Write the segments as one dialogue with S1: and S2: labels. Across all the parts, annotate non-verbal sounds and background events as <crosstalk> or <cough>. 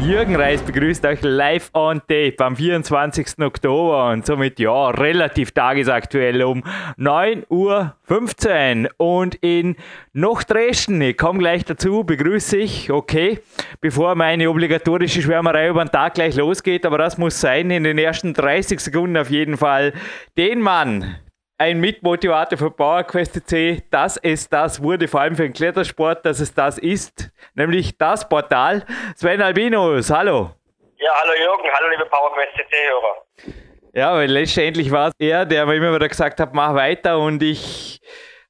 S1: Jürgen Reis begrüßt euch live on tape am 24. Oktober und somit ja relativ tagesaktuell um 9.15 Uhr und in noch Dresden. Ich komme gleich dazu, begrüße ich, okay, bevor meine obligatorische Schwärmerei über den Tag gleich losgeht, aber das muss sein, in den ersten 30 Sekunden auf jeden Fall den Mann, ein Mitmotivator für PowerQuest C, dass es das wurde, vor allem für den Klettersport, dass es das ist, nämlich das Portal. Sven Albinus, hallo.
S2: Ja, hallo Jürgen, hallo liebe PowerQuest CC-Hörer.
S1: Ja, weil letztendlich war es er, der mir immer wieder gesagt hat, mach weiter und ich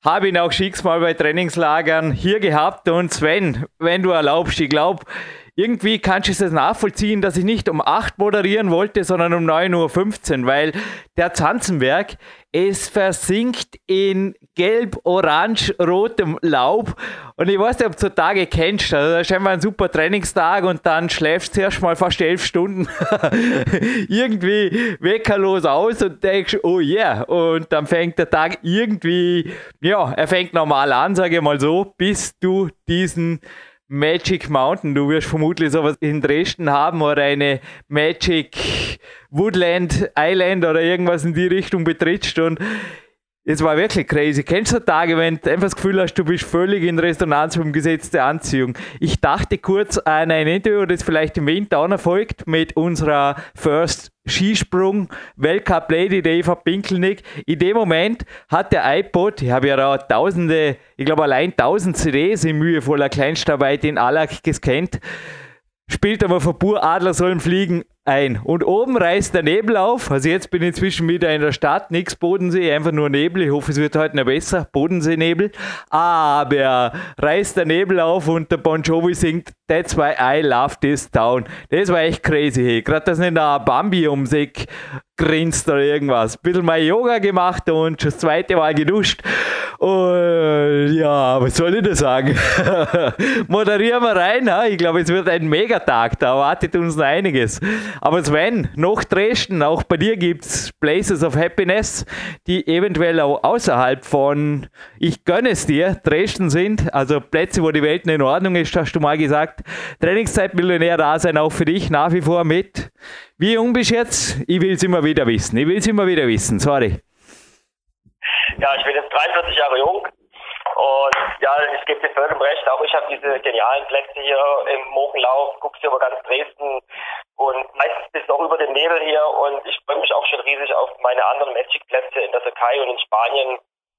S1: habe ihn auch schicksal bei Trainingslagern hier gehabt und Sven, wenn du erlaubst, ich glaube, irgendwie kannst du es nachvollziehen, dass ich nicht um 8 moderieren wollte, sondern um 9.15 Uhr, weil der Zanzenberg, es versinkt in gelb, orange, rotem Laub. Und ich weiß nicht, ob du so Tage kennst. Also da ist einfach ein super Trainingstag und dann schläfst du erst mal fast elf Stunden <laughs> irgendwie weckerlos aus und denkst, oh yeah. Und dann fängt der Tag irgendwie, ja, er fängt normal an, sage ich mal so, bis du diesen Magic Mountain. Du wirst vermutlich sowas in Dresden haben oder eine Magic Woodland Island oder irgendwas in die Richtung betrittst und es war wirklich crazy. Kennst du Tage, wenn du einfach das Gefühl hast, du bist völlig in Resonanz dem Gesetz der Anziehung? Ich dachte kurz an ein Interview, das vielleicht im Winter auch erfolgt, mit unserer First Skisprung Weltcup Lady, der Eva Pinkelnick. In dem Moment hat der iPod, ich habe ja da tausende, ich glaube allein tausend CDs in mühevoller Kleinstarbeit in Allach gescannt, spielt aber vor Pur Adler sollen fliegen ein. Und oben reißt der Nebel auf. Also jetzt bin ich inzwischen wieder in der Stadt, nichts Bodensee, einfach nur Nebel. Ich hoffe, es wird heute noch besser. Bodenseenebel. Aber reißt der Nebel auf und der Bon Jovi singt That's why I love this town. Das war echt crazy. Hey. Gerade, dass nicht der Bambi um sich grinst oder irgendwas. Ein bisschen mal Yoga gemacht und schon das zweite Mal geduscht. Und ja, was soll ich da sagen? <laughs> Moderieren wir rein. Ha? Ich glaube, es wird ein Megatag. Da erwartet uns noch einiges. Aber Sven, noch Dresden, auch bei dir gibt es Places of Happiness, die eventuell auch außerhalb von Ich gönne es dir, Dresden sind. Also Plätze, wo die Welt in Ordnung ist, hast du mal gesagt. Trainingszeit Millionär da sein, auch für dich nach wie vor mit. Wie jung bist du jetzt? Ich will es immer wieder wissen. Ich will es immer wieder wissen, sorry.
S2: Ja, ich bin jetzt 43 Jahre jung. Und ja, ich gebe dir vollkommen recht, auch ich habe diese genialen Plätze hier im Mochenlauf, guckst hier über ganz Dresden und meistens bist du auch über den Nebel hier und ich freue mich auch schon riesig auf meine anderen Magic-Plätze in der Türkei und in Spanien.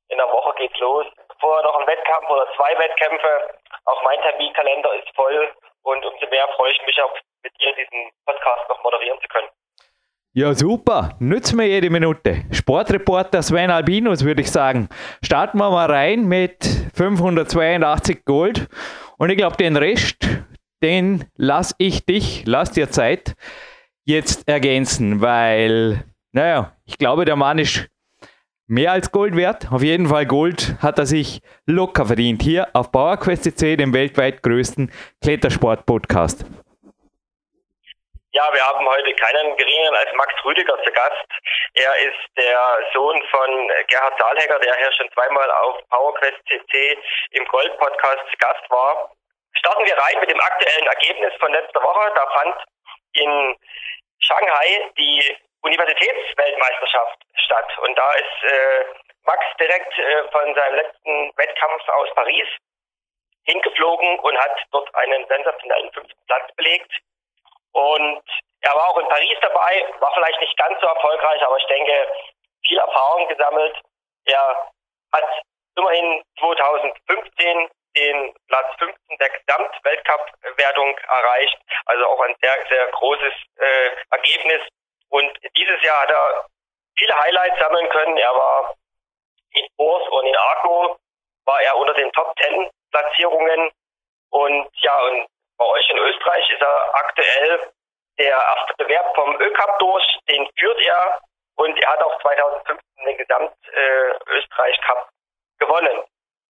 S2: In der Woche geht's los. Vorher noch ein Wettkampf oder zwei Wettkämpfe. Auch mein Terminkalender ist voll und umso mehr freue ich mich auch mit dir diesen Podcast noch moderieren zu können.
S1: Ja, super. Nützen wir jede Minute. Sportreporter Sven Albinus, würde ich sagen. Starten wir mal rein mit 582 Gold. Und ich glaube, den Rest, den lass ich dich, lass dir Zeit, jetzt ergänzen, weil, naja, ich glaube, der Mann ist mehr als Gold wert. Auf jeden Fall Gold hat er sich locker verdient hier auf PowerQuest C, dem weltweit größten Klettersport-Podcast.
S2: Ja, wir haben heute keinen geringeren als Max Rüdiger zu Gast. Er ist der Sohn von Gerhard Saalhegger, der hier schon zweimal auf PowerQuest CC im Gold-Podcast zu Gast war. Starten wir rein mit dem aktuellen Ergebnis von letzter Woche. Da fand in Shanghai die Universitätsweltmeisterschaft statt. Und da ist äh, Max direkt äh, von seinem letzten Wettkampf aus Paris hingeflogen und hat dort einen sensationellen fünften Platz belegt. Und er war auch in Paris dabei, war vielleicht nicht ganz so erfolgreich, aber ich denke, viel Erfahrung gesammelt. Er hat immerhin 2015 den Platz 15 der Gesamtweltcup-Wertung erreicht, also auch ein sehr, sehr großes äh, Ergebnis. Und dieses Jahr hat er viele Highlights sammeln können. Er war in Urs und in Arco, war er unter den Top 10 Platzierungen. Und ja, und bei euch in Österreich ist er aktuell der erste Bewerb vom ÖCUP durch, den führt er und er hat auch 2015 den Gesamt-Österreich-Cup äh, gewonnen.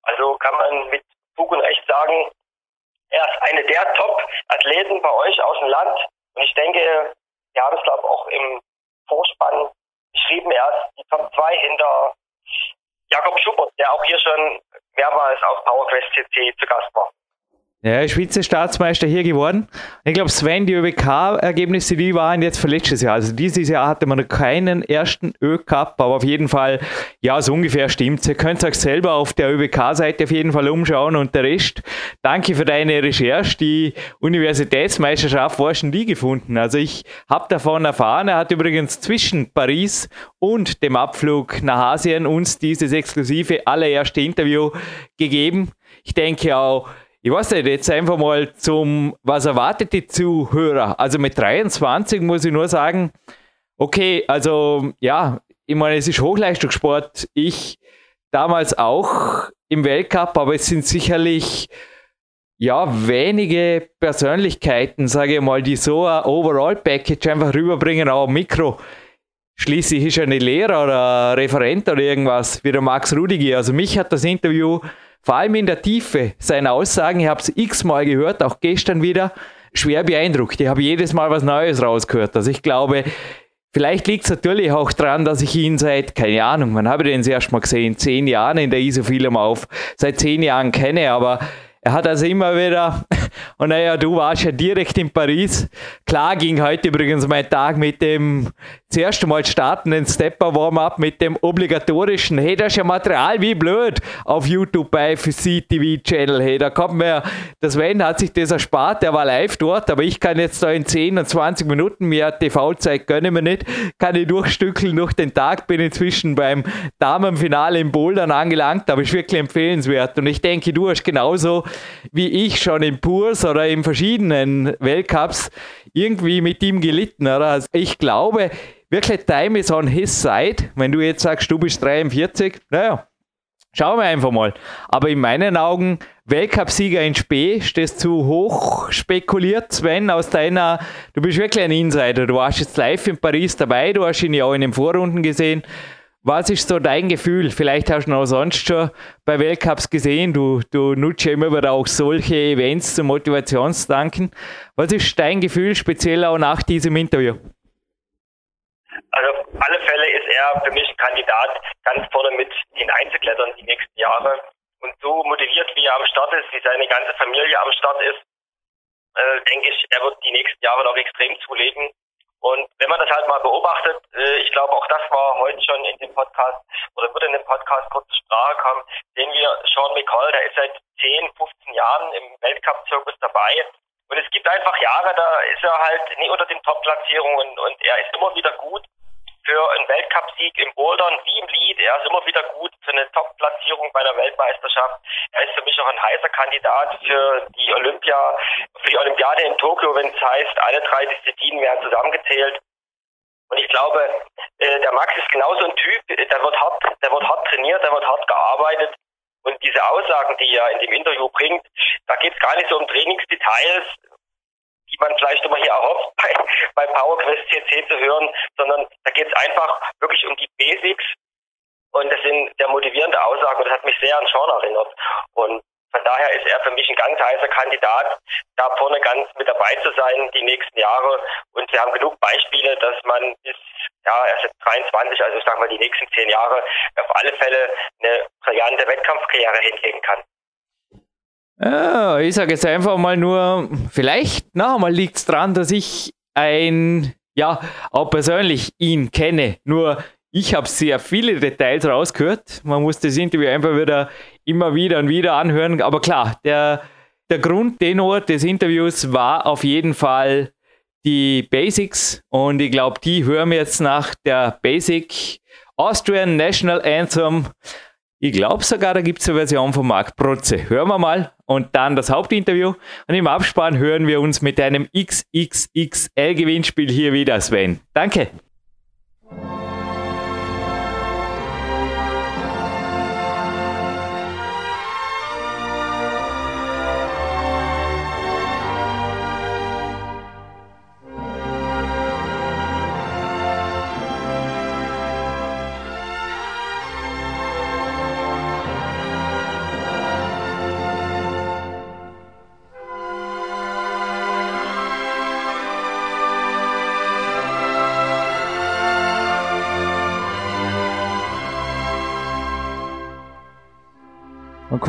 S2: Also kann man mit Fug und Recht sagen, er ist eine der Top-Athleten bei euch aus dem Land und ich denke, wir haben es, glaube ich, auch im Vorspann beschrieben, er ist die Top 2 hinter Jakob Schubert, der auch hier schon mehrmals auf PowerQuest CC zu Gast war.
S1: Ja, ist Vize-Staatsmeister hier geworden. Ich glaube, Sven, die ÖBK-Ergebnisse, die waren jetzt für letztes Jahr. Also dieses Jahr hatte man keinen ersten Ö-Cup, aber auf jeden Fall, ja, so ungefähr stimmt Ihr könnt euch selber auf der ÖBK-Seite auf jeden Fall umschauen und der Rest. Danke für deine Recherche. Die Universitätsmeisterschaft war schon die gefunden. Also ich habe davon erfahren. Er hat übrigens zwischen Paris und dem Abflug nach Asien uns dieses exklusive allererste Interview gegeben. Ich denke auch, ich weiß nicht, jetzt einfach mal zum, was erwartet die Zuhörer? Also mit 23 muss ich nur sagen, okay, also ja, ich meine, es ist Hochleistungssport. Ich damals auch im Weltcup, aber es sind sicherlich ja wenige Persönlichkeiten, sage ich mal, die so ein Overall-Package einfach rüberbringen, auch Mikro. Schließlich ist er eine Lehrer oder Referent oder irgendwas, wie der Max Rudiger. Also mich hat das Interview vor allem in der Tiefe seiner Aussagen, ich habe es x-mal gehört, auch gestern wieder, schwer beeindruckt. Ich habe jedes Mal was Neues rausgehört. Also ich glaube, vielleicht liegt es natürlich auch daran, dass ich ihn seit, keine Ahnung, wann habe ich den das erste Mal gesehen? Zehn Jahren in der ISO-Film auf, seit zehn Jahren kenne, aber er hat also immer wieder, <laughs> und naja, du warst ja direkt in Paris. Klar ging heute übrigens mein Tag mit dem zuerst einmal startenden Stepper-Warm-Up mit dem obligatorischen, hey, das ist ja Material wie blöd auf YouTube bei CTV-Channel. Hey, da kommt mir, das Sven hat sich das erspart, der war live dort, aber ich kann jetzt da in 10 und 20 Minuten mehr TV-Zeit gönne mir nicht, kann ich durchstückeln durch den Tag, bin inzwischen beim Damenfinale im Bouldern angelangt, aber ist wirklich empfehlenswert. Und ich denke, du hast genauso wie ich schon im Purs oder in verschiedenen Weltcups irgendwie mit ihm gelitten. Oder? Also ich glaube, wirklich Time is on his side. Wenn du jetzt sagst, du bist 43, naja, schauen wir einfach mal. Aber in meinen Augen, Weltcupsieger in Spee, stehst du hoch spekuliert, Sven, aus deiner, du bist wirklich ein Insider. Du warst jetzt live in Paris dabei, du hast ihn ja auch in den Vorrunden gesehen. Was ist so dein Gefühl? Vielleicht hast du noch sonst schon bei Weltcups gesehen. Du, du nutzt ja immer wieder auch solche Events zum Motivationsdanken. Was ist dein Gefühl, speziell auch nach diesem Interview?
S2: Also auf alle Fälle ist er für mich ein Kandidat, ganz vorne mit hineinzuklettern die nächsten Jahre. Und so motiviert, wie er am Start ist, wie seine ganze Familie am Start ist, äh, denke ich, er wird die nächsten Jahre noch extrem zulegen. Und wenn man das halt mal beobachtet, äh, ich glaube auch das war heute schon in dem Podcast oder wird in dem Podcast kurz zur Sprache kommen, sehen wir Sean McCall, der ist seit 10, 15 Jahren im Weltcup-Zirkus dabei. Und es gibt einfach Jahre, da ist er halt nie unter den Top-Platzierungen und er ist immer wieder gut für einen Weltcupsieg im Bouldern wie im Lead. Er ist immer wieder gut für eine Top-Platzierung bei der Weltmeisterschaft. Er ist für mich auch ein heißer Kandidat für die Olympia, für die Olympiade in Tokio, wenn es heißt, alle drei Disziplinen werden zusammengezählt. Und ich glaube, äh, der Max ist genauso ein Typ, der wird hart, der wird hart trainiert, der wird hart gearbeitet. Und diese Aussagen, die er in dem Interview bringt, da geht es gar nicht so um Trainingsdetails, die man vielleicht immer hier erhofft, <laughs> bei, bei PowerQuest CC zu hören, sondern da geht es einfach wirklich um die Basics. Und das sind sehr motivierende Aussagen und das hat mich sehr an Sean erinnert. Und von daher ist er für mich ein ganz heißer Kandidat, da vorne ganz mit dabei zu sein die nächsten Jahre. Und wir haben genug Beispiele, dass man bis, ja, er ist jetzt 23, also ich sage mal die nächsten zehn Jahre auf alle Fälle eine brillante Wettkampfkarriere hinlegen kann.
S1: Ja, ich sage jetzt einfach mal nur, vielleicht noch einmal liegt es daran, dass ich ein, ja, auch persönlich ihn kenne. Nur ich habe sehr viele Details rausgehört. Man muss das Interview einfach wieder immer wieder und wieder anhören. Aber klar, der, der Grundtenor des Interviews war auf jeden Fall die Basics. Und ich glaube, die hören wir jetzt nach der Basic Austrian National Anthem ich glaube sogar, da gibt es eine Version von Marc Protze. Hören wir mal und dann das Hauptinterview. Und im Abspann hören wir uns mit einem XXXL-Gewinnspiel hier wieder, Sven. Danke.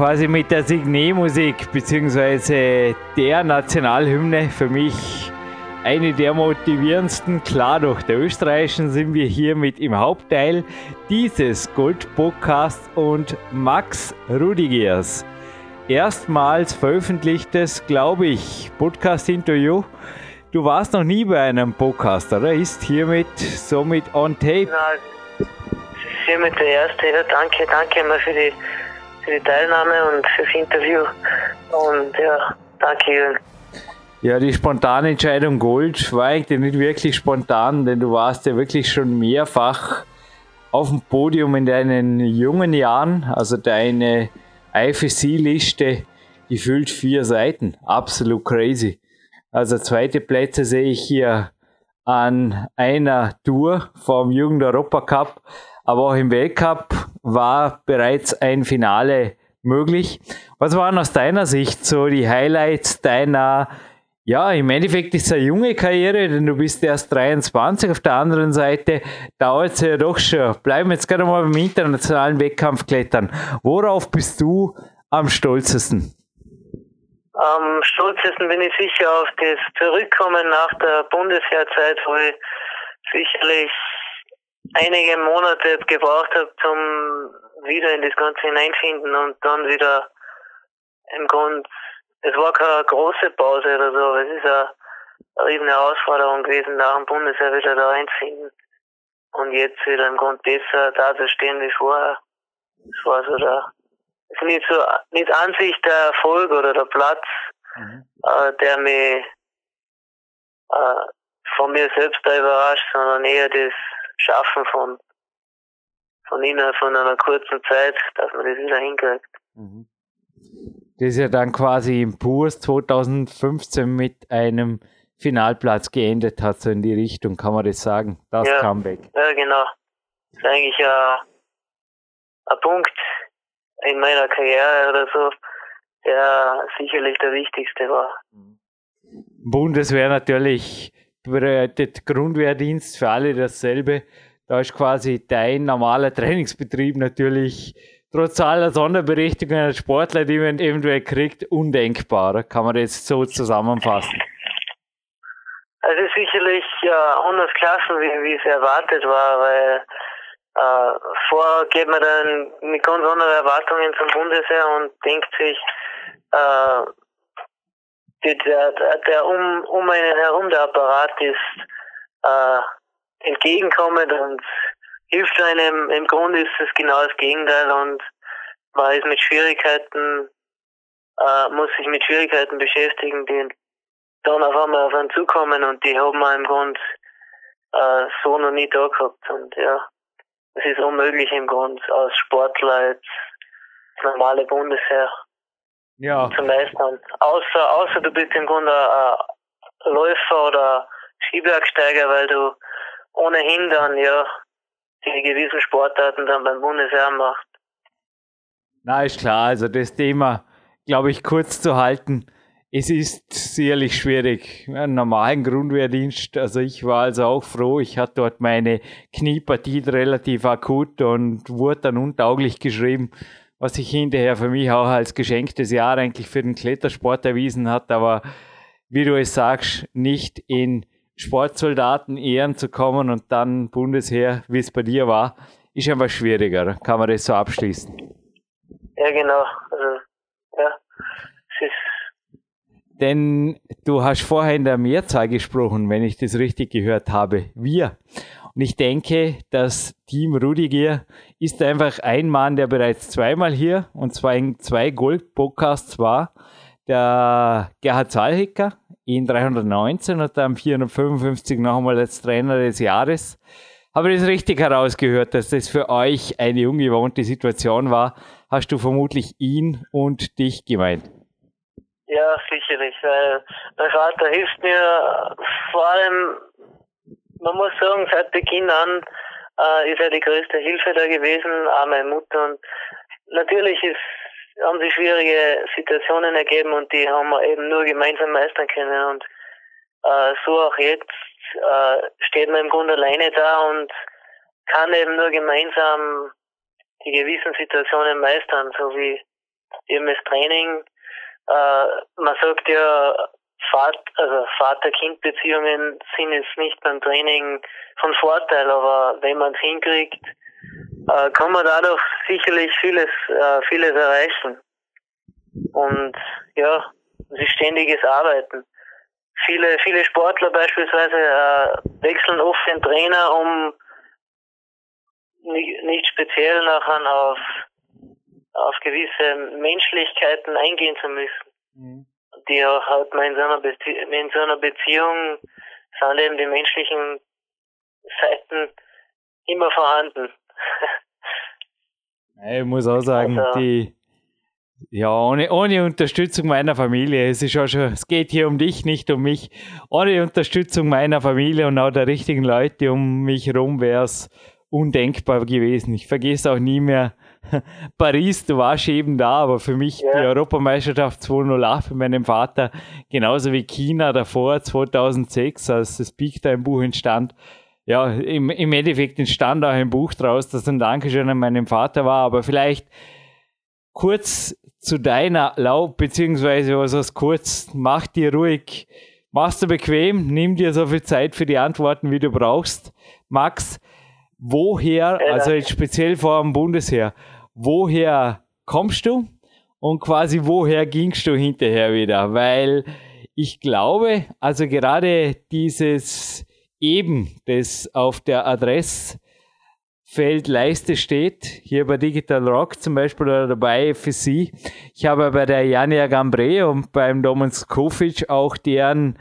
S1: Quasi mit der Signet-Musik bzw. der Nationalhymne für mich eine der motivierendsten. Klar, durch der österreichischen sind wir hiermit im Hauptteil dieses Gold-Podcasts und Max Rudigers erstmals veröffentlichtes, glaube ich, Podcast-Interview. Du warst noch nie bei einem Podcast, oder? Ist hiermit somit on tape?
S3: Nein, ist hiermit der erste. Ja, danke, danke immer für die für die Teilnahme und fürs Interview. Und ja, danke Jürgen.
S1: Ja, die spontane Entscheidung Gold war eigentlich nicht wirklich spontan, denn du warst ja wirklich schon mehrfach auf dem Podium in deinen jungen Jahren. Also deine IFC-Liste, die füllt vier Seiten. Absolut crazy. Also zweite Plätze sehe ich hier an einer Tour vom Jugend Europa Cup aber auch im Weltcup war bereits ein Finale möglich. Was waren aus deiner Sicht so die Highlights deiner, ja, im Endeffekt ist es eine junge Karriere, denn du bist erst 23. Auf der anderen Seite dauert es ja doch schon. Bleiben wir jetzt gerade mal beim internationalen Wettkampf klettern. Worauf bist du am stolzesten?
S3: Am stolzesten bin ich sicher auf das Zurückkommen nach der Bundesheerzeit, wo ich sicherlich einige Monate gebraucht habe, zum wieder in das Ganze hineinfinden und dann wieder im Grund, es war keine große Pause oder so, aber es ist eine, eine riesen Herausforderung gewesen, nach dem Bundesheer wieder da reinfinden und jetzt wieder im Grund besser dazustehen wie vorher. Es war so der, es ist nicht so, nicht an sich der Erfolg oder der Platz, mhm. äh, der mich äh, von mir selbst da überrascht, sondern eher das Schaffen von, von innerhalb von einer kurzen Zeit, dass man das wieder hinkriegt. Mhm.
S1: Das ist ja dann quasi im Purs 2015 mit einem Finalplatz geendet hat, so in die Richtung, kann man das sagen, das
S3: ja,
S1: Comeback.
S3: Ja, genau. Das ist eigentlich ein, ein Punkt in meiner Karriere oder so, der sicherlich der wichtigste war.
S1: Bundeswehr natürlich bedeutet Grundwehrdienst für alle dasselbe. Da ist quasi dein normaler Trainingsbetrieb natürlich trotz aller Sonderberechtigungen als Sportler, die man eventuell kriegt, undenkbar. Kann man das so zusammenfassen?
S3: Also sicherlich ja, anders klassen, wie, wie es erwartet war, weil äh, vorher geht man dann mit ganz anderen Erwartungen zum Bundesheer und denkt sich, äh, der, der, der um, um einen herum der Apparat ist äh, entgegenkommend und hilft einem. Im Grunde ist es genau das Gegenteil und man ist mit Schwierigkeiten, äh, muss sich mit Schwierigkeiten beschäftigen, die dann auf einmal auf einen zukommen und die haben wir im Grunde äh, so noch nie da gehabt. Und ja, es ist unmöglich im Grunde als Sportler als normale Bundesheer ja. zu meistern. Außer, außer du bist im Grunde ein Läufer oder Skibergsteiger, weil du ohnehin dann ja die gewissen Sportarten dann beim Bundesheer machst.
S1: Na, ist klar. Also das Thema, glaube ich, kurz zu halten. Es ist sicherlich schwierig. Einen normalen Grundwehrdienst, also ich war also auch froh. Ich hatte dort meine Kniepartie relativ akut und wurde dann untauglich geschrieben was sich hinterher für mich auch als geschenktes Jahr eigentlich für den Klettersport erwiesen hat. Aber wie du es sagst, nicht in Sportsoldaten Ehren zu kommen und dann Bundesheer, wie es bei dir war, ist einfach schwieriger. Kann man das so abschließen?
S3: Ja, genau. Also, ja, es ist
S1: denn du hast vorher in der Mehrzahl gesprochen, wenn ich das richtig gehört habe. Wir. Und ich denke, das Team Rudiger ist einfach ein Mann, der bereits zweimal hier und zwar in zwei Gold-Podcasts war. Der Gerhard Zahlhecker in 319 und dann 455 noch einmal als Trainer des Jahres. Habe ich das richtig herausgehört, dass das für euch eine ungewohnte Situation war? Hast du vermutlich ihn und dich gemeint?
S3: Ja, sicherlich, weil mein Vater hilft mir vor allem man muss sagen, seit Beginn an äh, ist er die größte Hilfe da gewesen, auch meine Mutter. Und natürlich ist, haben sich schwierige Situationen ergeben und die haben wir eben nur gemeinsam meistern können. Und äh, so auch jetzt äh, steht man im Grunde alleine da und kann eben nur gemeinsam die gewissen Situationen meistern, so wie eben das Training. Äh, man sagt ja, also Vater-Kind-Beziehungen sind jetzt nicht beim Training von Vorteil, aber wenn man es hinkriegt, äh, kann man dadurch sicherlich vieles, äh, vieles erreichen. Und ja, es ist ständiges Arbeiten. Viele, viele Sportler beispielsweise äh, wechseln oft den Trainer, um nicht, speziell nachher auf, auf gewisse Menschlichkeiten eingehen zu müssen. Mhm. Die auch halt in so einer, Bezie in so einer Beziehung sind eben die menschlichen Seiten immer vorhanden. <laughs>
S1: ich muss auch sagen, also, die, ja, ohne, ohne Unterstützung meiner Familie, es ist auch schon, es geht hier um dich, nicht um mich. Ohne Unterstützung meiner Familie und auch der richtigen Leute um mich herum wäre es undenkbar gewesen. Ich vergesse auch nie mehr <laughs> Paris, du warst eben da, aber für mich ja. die Europameisterschaft 2008 mit meinem Vater, genauso wie China davor 2006, als das Big Time Buch entstand, ja, im, im Endeffekt entstand auch ein Buch draus, das ein Dankeschön an meinem Vater war, aber vielleicht kurz zu deiner Laub, beziehungsweise was heißt kurz, mach dir ruhig, machst du bequem, nimm dir so viel Zeit für die Antworten, wie du brauchst. Max, woher, also jetzt speziell vor dem Bundesheer, woher kommst du und quasi woher gingst du hinterher wieder? Weil ich glaube, also gerade dieses eben, das auf der Adresse Feldleiste steht, hier bei Digital Rock zum Beispiel oder bei FSC. Ich habe bei der Jania Gambre und beim Domen Kofic auch deren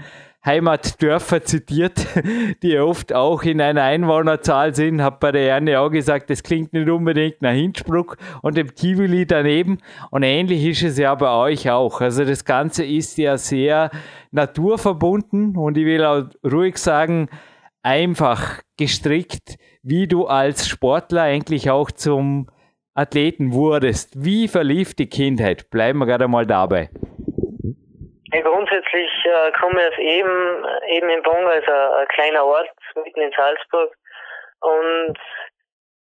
S1: Heimatdörfer zitiert, <laughs> die oft auch in einer Einwohnerzahl sind. Habe bei der Jania auch gesagt, das klingt nicht unbedingt nach Hinspruch und dem Tivoli daneben. Und ähnlich ist es ja bei euch auch. Also das Ganze ist ja sehr naturverbunden und ich will auch ruhig sagen, einfach gestrickt, wie du als Sportler eigentlich auch zum Athleten wurdest. Wie verlief die Kindheit? Bleiben wir gerade mal dabei.
S3: Ja, grundsätzlich äh, komme ich aus eben, eben in Bonn, also ein kleiner Ort mitten in Salzburg. Und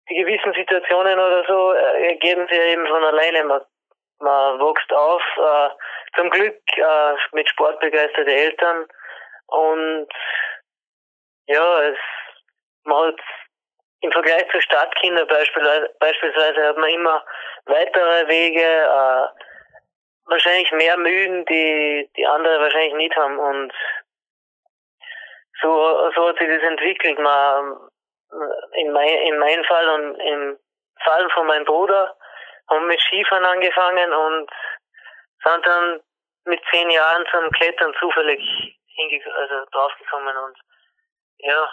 S3: die gewissen Situationen oder so äh, ergeben sich eben von alleine. Man, man wächst auf, äh, zum Glück äh, mit sportbegeisterte Eltern und ja, es, man hat im Vergleich zu Stadtkindern beispielsweise, beispielsweise hat man immer weitere Wege, äh, wahrscheinlich mehr Mühen, die die andere wahrscheinlich nicht haben und so, so hat sich das entwickelt. Man, in, mein, in meinem Fall und im Fall von meinem Bruder haben wir mit Skifahren angefangen und sind dann mit zehn Jahren zum Klettern zufällig also draufgekommen und ja,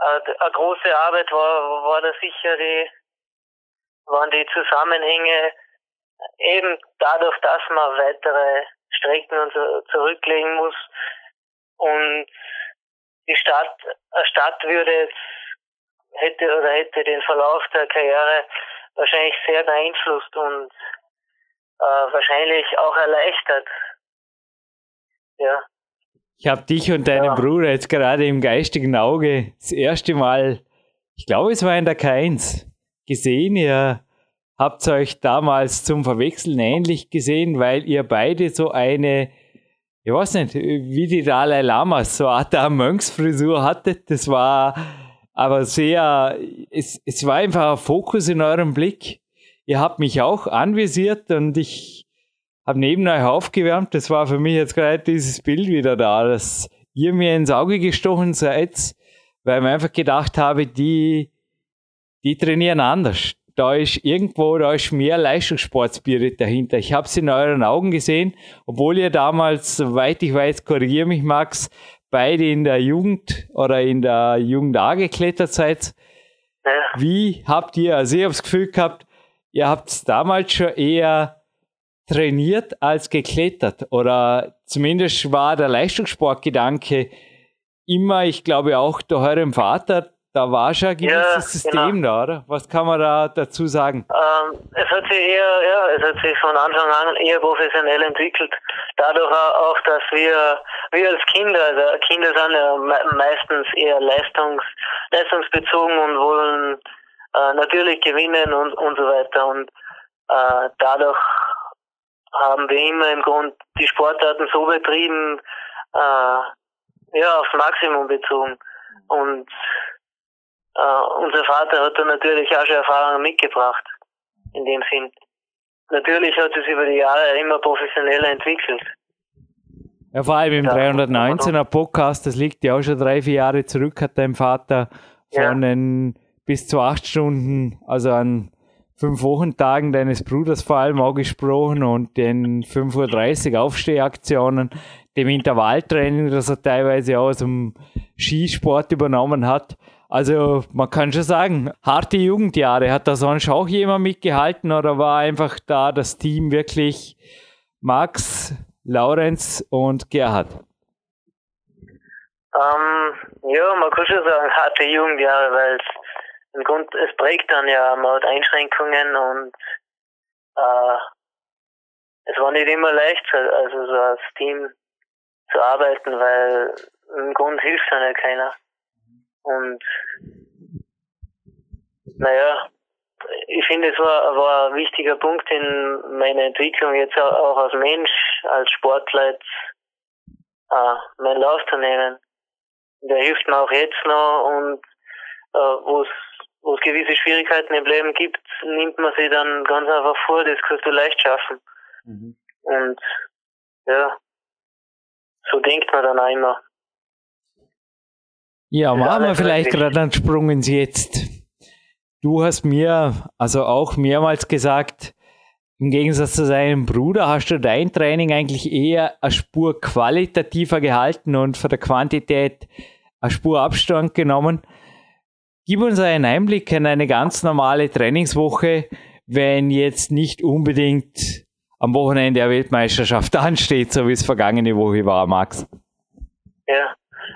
S3: äh, eine große Arbeit war, war da sicher die, waren die Zusammenhänge eben dadurch, dass man weitere Strecken und so zurücklegen muss und die Stadt, eine Stadt würde jetzt, hätte oder hätte den Verlauf der Karriere wahrscheinlich sehr beeinflusst und äh, wahrscheinlich auch erleichtert. Ja.
S1: Ich habe dich und deinen ja. Bruder jetzt gerade im geistigen Auge das erste Mal, ich glaube, es war in der K1, gesehen. Ihr habt euch damals zum Verwechseln ähnlich gesehen, weil ihr beide so eine, ich weiß nicht, wie die Dalai Lamas, so eine Mönchsfrisur hattet. Das war aber sehr, es, es war einfach ein Fokus in eurem Blick. Ihr habt mich auch anvisiert und ich habe neben euch aufgewärmt. Das war für mich jetzt gerade dieses Bild wieder da, dass ihr mir ins Auge gestochen seid, weil ich mir einfach gedacht habe, die, die trainieren anders. Da ist irgendwo, da ist mehr Leistungssportspirit dahinter. Ich habe es in euren Augen gesehen, obwohl ihr damals, soweit ich weiß, korrigiere mich, Max, beide in der Jugend oder in der Jugend A geklettert seid. Wie habt ihr, also ich habe das Gefühl gehabt, ihr habt es damals schon eher trainiert als geklettert oder zumindest war der Leistungssportgedanke immer, ich glaube auch der eurem Vater, da war schon ein gewisses ja, System genau. da, oder? Was kann man da dazu sagen?
S3: Ähm, es hat sich eher, ja, es hat sich von Anfang an eher professionell entwickelt. Dadurch auch, dass wir, wir als Kinder, also Kinder sind ja meistens eher leistungs, leistungsbezogen und wollen äh, natürlich gewinnen und, und so weiter. Und äh, dadurch haben wir immer im Grund die Sportarten so betrieben, äh, ja, aufs Maximum bezogen. Und äh, unser Vater hat da natürlich auch schon Erfahrungen mitgebracht, in dem Sinn. Natürlich hat es über die Jahre immer professioneller entwickelt.
S1: Ja, vor allem im ja, 319er Podcast, das liegt ja auch schon drei, vier Jahre zurück, hat dein Vater von ja. bis zu acht Stunden, also an fünf Wochentagen deines Bruders vor allem auch gesprochen und den 5.30 Uhr Aufstehaktionen, dem Intervalltraining, das er teilweise auch aus dem Skisport übernommen hat. Also man kann schon sagen, harte Jugendjahre. Hat da sonst auch jemand mitgehalten oder war einfach da das Team wirklich Max, Laurenz und Gerhard?
S3: Ähm, ja, man kann schon sagen, harte Jugendjahre, weil es im Grund, es prägt dann ja, man hat Einschränkungen und äh, es war nicht immer leicht, also so als Team zu arbeiten, weil im Grund hilft dann ja keiner. Und naja, ich finde, es war, war ein wichtiger Punkt in meiner Entwicklung, jetzt auch als Mensch, als Sportler, äh, meinen Lauf zu nehmen. Der hilft mir auch jetzt noch und äh, wo es wo es gewisse Schwierigkeiten im Leben gibt, nimmt man sie dann ganz einfach vor, das kannst du leicht schaffen. Mhm. Und ja, so denkt man dann auch immer.
S1: Ja, machen wir vielleicht gerade einen Sprung ins Jetzt. Du hast mir also auch mehrmals gesagt, im Gegensatz zu deinem Bruder hast du dein Training eigentlich eher eine Spur qualitativer gehalten und von der Quantität eine Spur Abstand genommen. Gib uns einen Einblick in eine ganz normale Trainingswoche, wenn jetzt nicht unbedingt am Wochenende der Weltmeisterschaft <laughs> ansteht, so wie es vergangene Woche war, Max.
S3: Ja,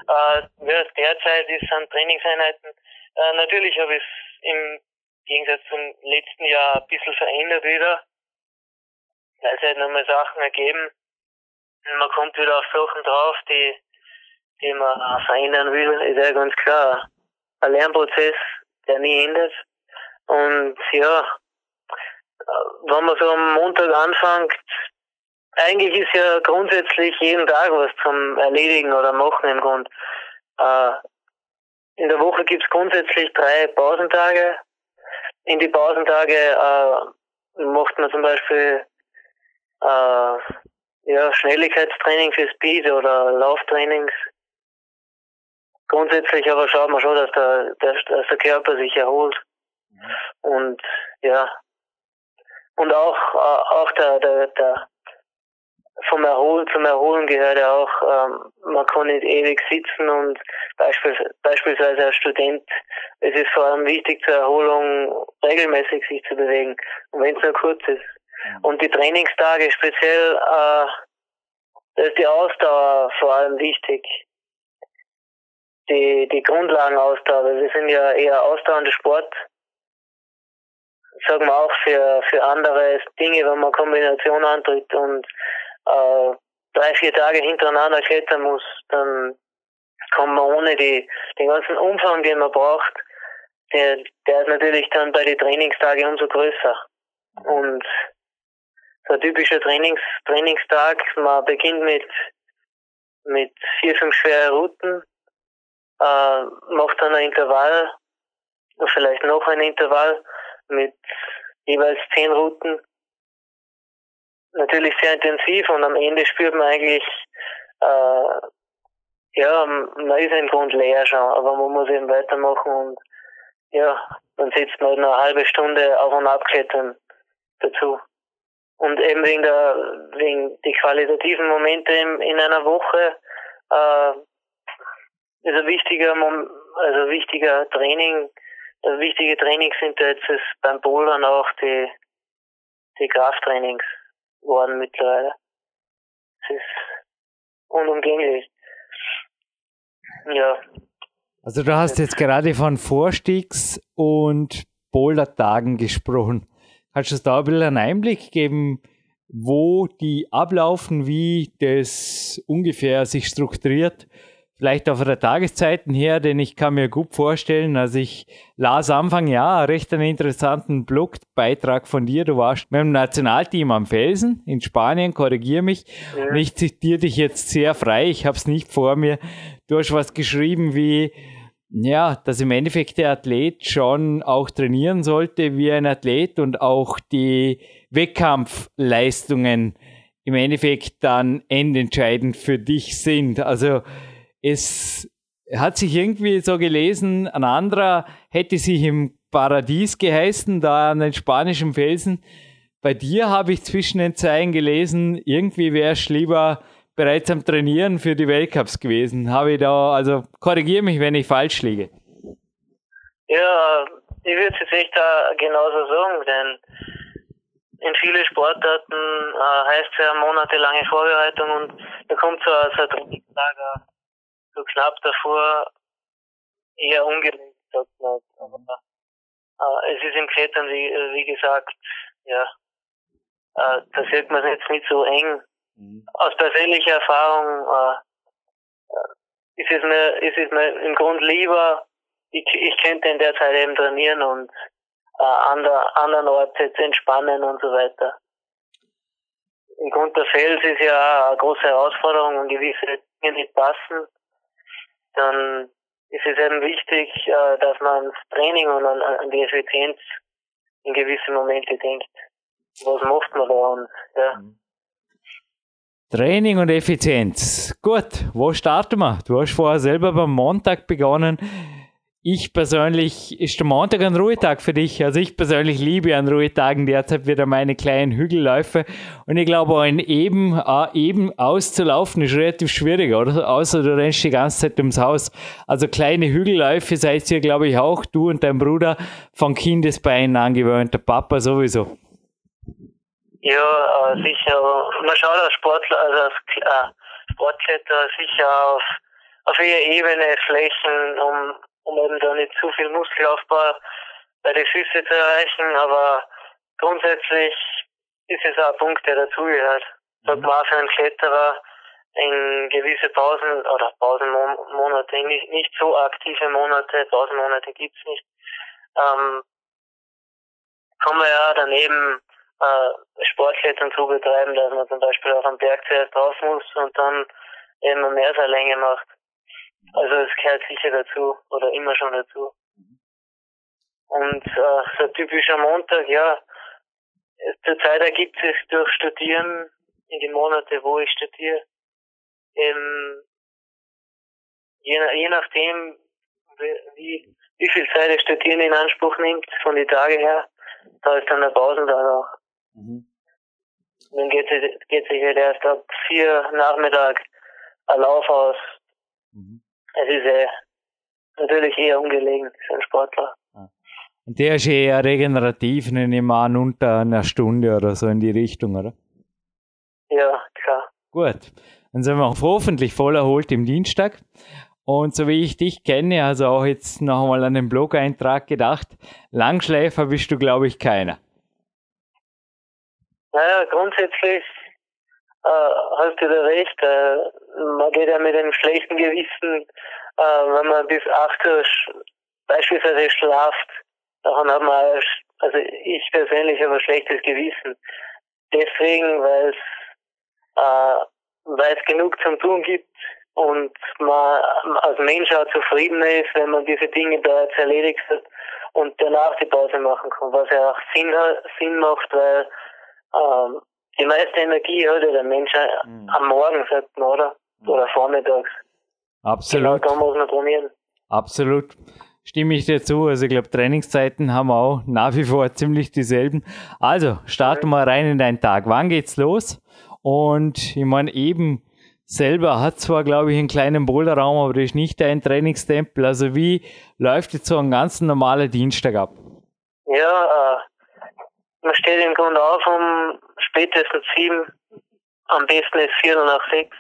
S3: äh, ja, derzeit ist an Trainingseinheiten, äh, natürlich habe ich es im Gegensatz zum letzten Jahr ein bisschen verändert wieder, weil es halt nochmal Sachen ergeben. Man kommt wieder auf Sachen drauf, die, die man verändern will, ist ja ganz klar. Ein Lernprozess, der nie endet. Und ja, äh, wenn man so am Montag anfängt, eigentlich ist ja grundsätzlich jeden Tag was zum Erledigen oder Machen im Grund. Äh, in der Woche gibt's grundsätzlich drei Pausentage. In die Pausentage äh, macht man zum Beispiel äh, ja, Schnelligkeitstraining für Speed oder Lauftrainings. Grundsätzlich aber schaut man schon, dass der, dass der Körper sich erholt. Mhm. Und ja. Und auch, äh, auch der, der, der vom Erholen zum Erholen gehört ja auch, ähm, man kann nicht ewig sitzen und beispielsweise, beispielsweise als Student, es ist vor allem wichtig zur Erholung, regelmäßig sich zu bewegen, wenn es nur kurz ist. Mhm. Und die Trainingstage speziell, äh, da ist die Ausdauer vor allem wichtig. Die, die Grundlagenausdauer, wir sind ja eher ausdauernde Sport, sagen wir auch für, für andere Dinge, wenn man Kombination antritt und äh, drei, vier Tage hintereinander klettern muss, dann kommt man ohne die, den ganzen Umfang, den man braucht, der, der ist natürlich dann bei den Trainingstagen umso größer. Und so ein typischer Trainings, Trainingstag, man beginnt mit, mit vier, fünf schwere Routen, äh, macht dann ein Intervall, vielleicht noch ein Intervall mit jeweils zehn Routen natürlich sehr intensiv und am Ende spürt man eigentlich, äh, ja, man ist im Grund leer schon, aber man muss eben weitermachen und ja, dann sitzt man halt eine halbe Stunde auf und abklettern dazu. Und eben wegen der, wegen die qualitativen Momente in, in einer Woche, äh, ist ein wichtiger, Mom also wichtiger Training, wichtige Trainings sind jetzt beim Bouldern auch die, die Krafttrainings worden mittlerweile. Es ist unumgänglich. Ja.
S1: Also du hast jetzt gerade von Vorstiegs- und Bouldertagen gesprochen. Kannst du uns da ein bisschen einen Einblick geben, wo die ablaufen, wie das ungefähr sich strukturiert? Vielleicht auch von der Tageszeiten her, denn ich kann mir gut vorstellen, also ich las Anfang Jahr recht einen interessanten Blogbeitrag von dir. Du warst mit dem Nationalteam am Felsen in Spanien, korrigiere mich. Ja. Und ich zitiere dich jetzt sehr frei, ich habe es nicht vor mir. Du hast was geschrieben wie, ja, dass im Endeffekt der Athlet schon auch trainieren sollte wie ein Athlet und auch die Wettkampfleistungen im Endeffekt dann endentscheidend für dich sind. Also es hat sich irgendwie so gelesen, ein anderer hätte sich im Paradies geheißen, da an den spanischen Felsen. Bei dir habe ich zwischen den Zeilen gelesen, irgendwie wärst lieber bereits am Trainieren für die Weltcups gewesen. Habe ich da, also korrigiere mich, wenn ich falsch liege.
S3: Ja, ich würde es echt da genauso sagen, denn in viele Sportarten äh, heißt es ja monatelange Vorbereitung und da kommt so ein Trainingslager so knapp davor eher ungelegt, sagt man. Aber äh, es ist im Klettern, wie, wie gesagt, ja, äh, da sieht man es jetzt nicht so eng. Mhm. Aus persönlicher Erfahrung äh, äh, ist, es mir, ist es mir im Grund lieber, ich, ich könnte in der Zeit eben trainieren und äh, an der anderen Ort jetzt entspannen und so weiter. Im Grund der Fels ist ja eine große Herausforderung und gewisse Dinge nicht passen. Dann ist es eben wichtig, äh, dass man ans Training und an, an die Effizienz in gewisse Momente denkt. Was macht man da und ja. Mhm.
S1: Training und Effizienz. Gut, wo starten wir? Du hast vorher selber beim Montag begonnen. Ich persönlich, ist der Montag ein Ruhetag für dich? Also ich persönlich liebe an Ruhetagen derzeit wieder meine kleinen Hügelläufe. Und ich glaube, ein eben, äh, eben auszulaufen ist relativ schwierig, oder? Außer du rennst die ganze Zeit ums Haus. Also kleine Hügelläufe seid ihr, glaube ich, auch, du und dein Bruder, von Kindesbeinen angewöhnt, der Papa sowieso.
S3: Ja, äh, sicher. Man schaut als Sportler, also als äh, Sportkletterer sicher auf, auf jeder Ebene Flächen, um um eben da nicht zu viel Muskelaufbau bei den Füßen zu erreichen, aber grundsätzlich ist es auch ein Punkt, der dazugehört. Sagt mhm. man für einen Kletterer in gewisse Pausen oder Pausenmonate, nicht, nicht so aktive Monate, Pausenmonate gibt's nicht, ähm, kann man ja daneben äh, Sportklettern zu betreiben, dass man zum Beispiel auf einen Berg zuerst drauf muss und dann eben mehr Länge macht. Also es gehört sicher dazu oder immer schon dazu. Und äh, so ein typischer Montag, ja, zurzeit ergibt sich durch Studieren in den Monate, wo ich studiere, ähm, je, je nachdem, wie, wie viel Zeit das Studieren in Anspruch nimmt, von den Tagen her, da ist dann der Pausentag auch. Mhm. Dann geht es geht sich halt erst ab vier Nachmittag ein Lauf aus. Mhm es ist äh, natürlich eher ungelegen für einen Sportler.
S1: Und der ist eher regenerativ, nehme ich mal an, unter einer Stunde oder so in die Richtung, oder?
S3: Ja, klar.
S1: Gut. Dann sind wir hoffentlich voll erholt im Dienstag. Und so wie ich dich kenne, also auch jetzt noch einmal an den Blog-Eintrag gedacht, Langschläfer bist du, glaube ich, keiner.
S3: Naja, grundsätzlich äh, hast du da recht. Äh, man geht ja mit einem schlechten Gewissen, äh, wenn man bis 8 Uhr beispielsweise schlaft, dann hat man, also ich persönlich habe ein schlechtes Gewissen. Deswegen, weil es, äh, weil es genug zum Tun gibt und man als Mensch auch zufriedener ist, wenn man diese Dinge bereits erledigt hat und danach die Pause machen kann, was ja auch Sinn, Sinn macht, weil ähm, die meiste Energie hat ja der Mensch mhm. am Morgen, sagt man, oder? Mhm. Oder vormittags.
S1: Absolut.
S3: Genau, da muss man trainieren.
S1: Absolut. Stimme ich dir zu. Also ich glaube, Trainingszeiten haben wir auch nach wie vor <laughs> ziemlich dieselben. Also, starten wir mhm. rein in deinen Tag. Wann geht's los? Und ich meine, eben selber hat zwar, glaube ich, einen kleinen Boulderraum, aber das ist nicht dein Trainingstempel. Also wie läuft jetzt so ein ganz normaler Dienstag ab?
S3: Ja, äh, man steht im Grunde auf um spätestens sieben, am besten ist vier oder nach sechs.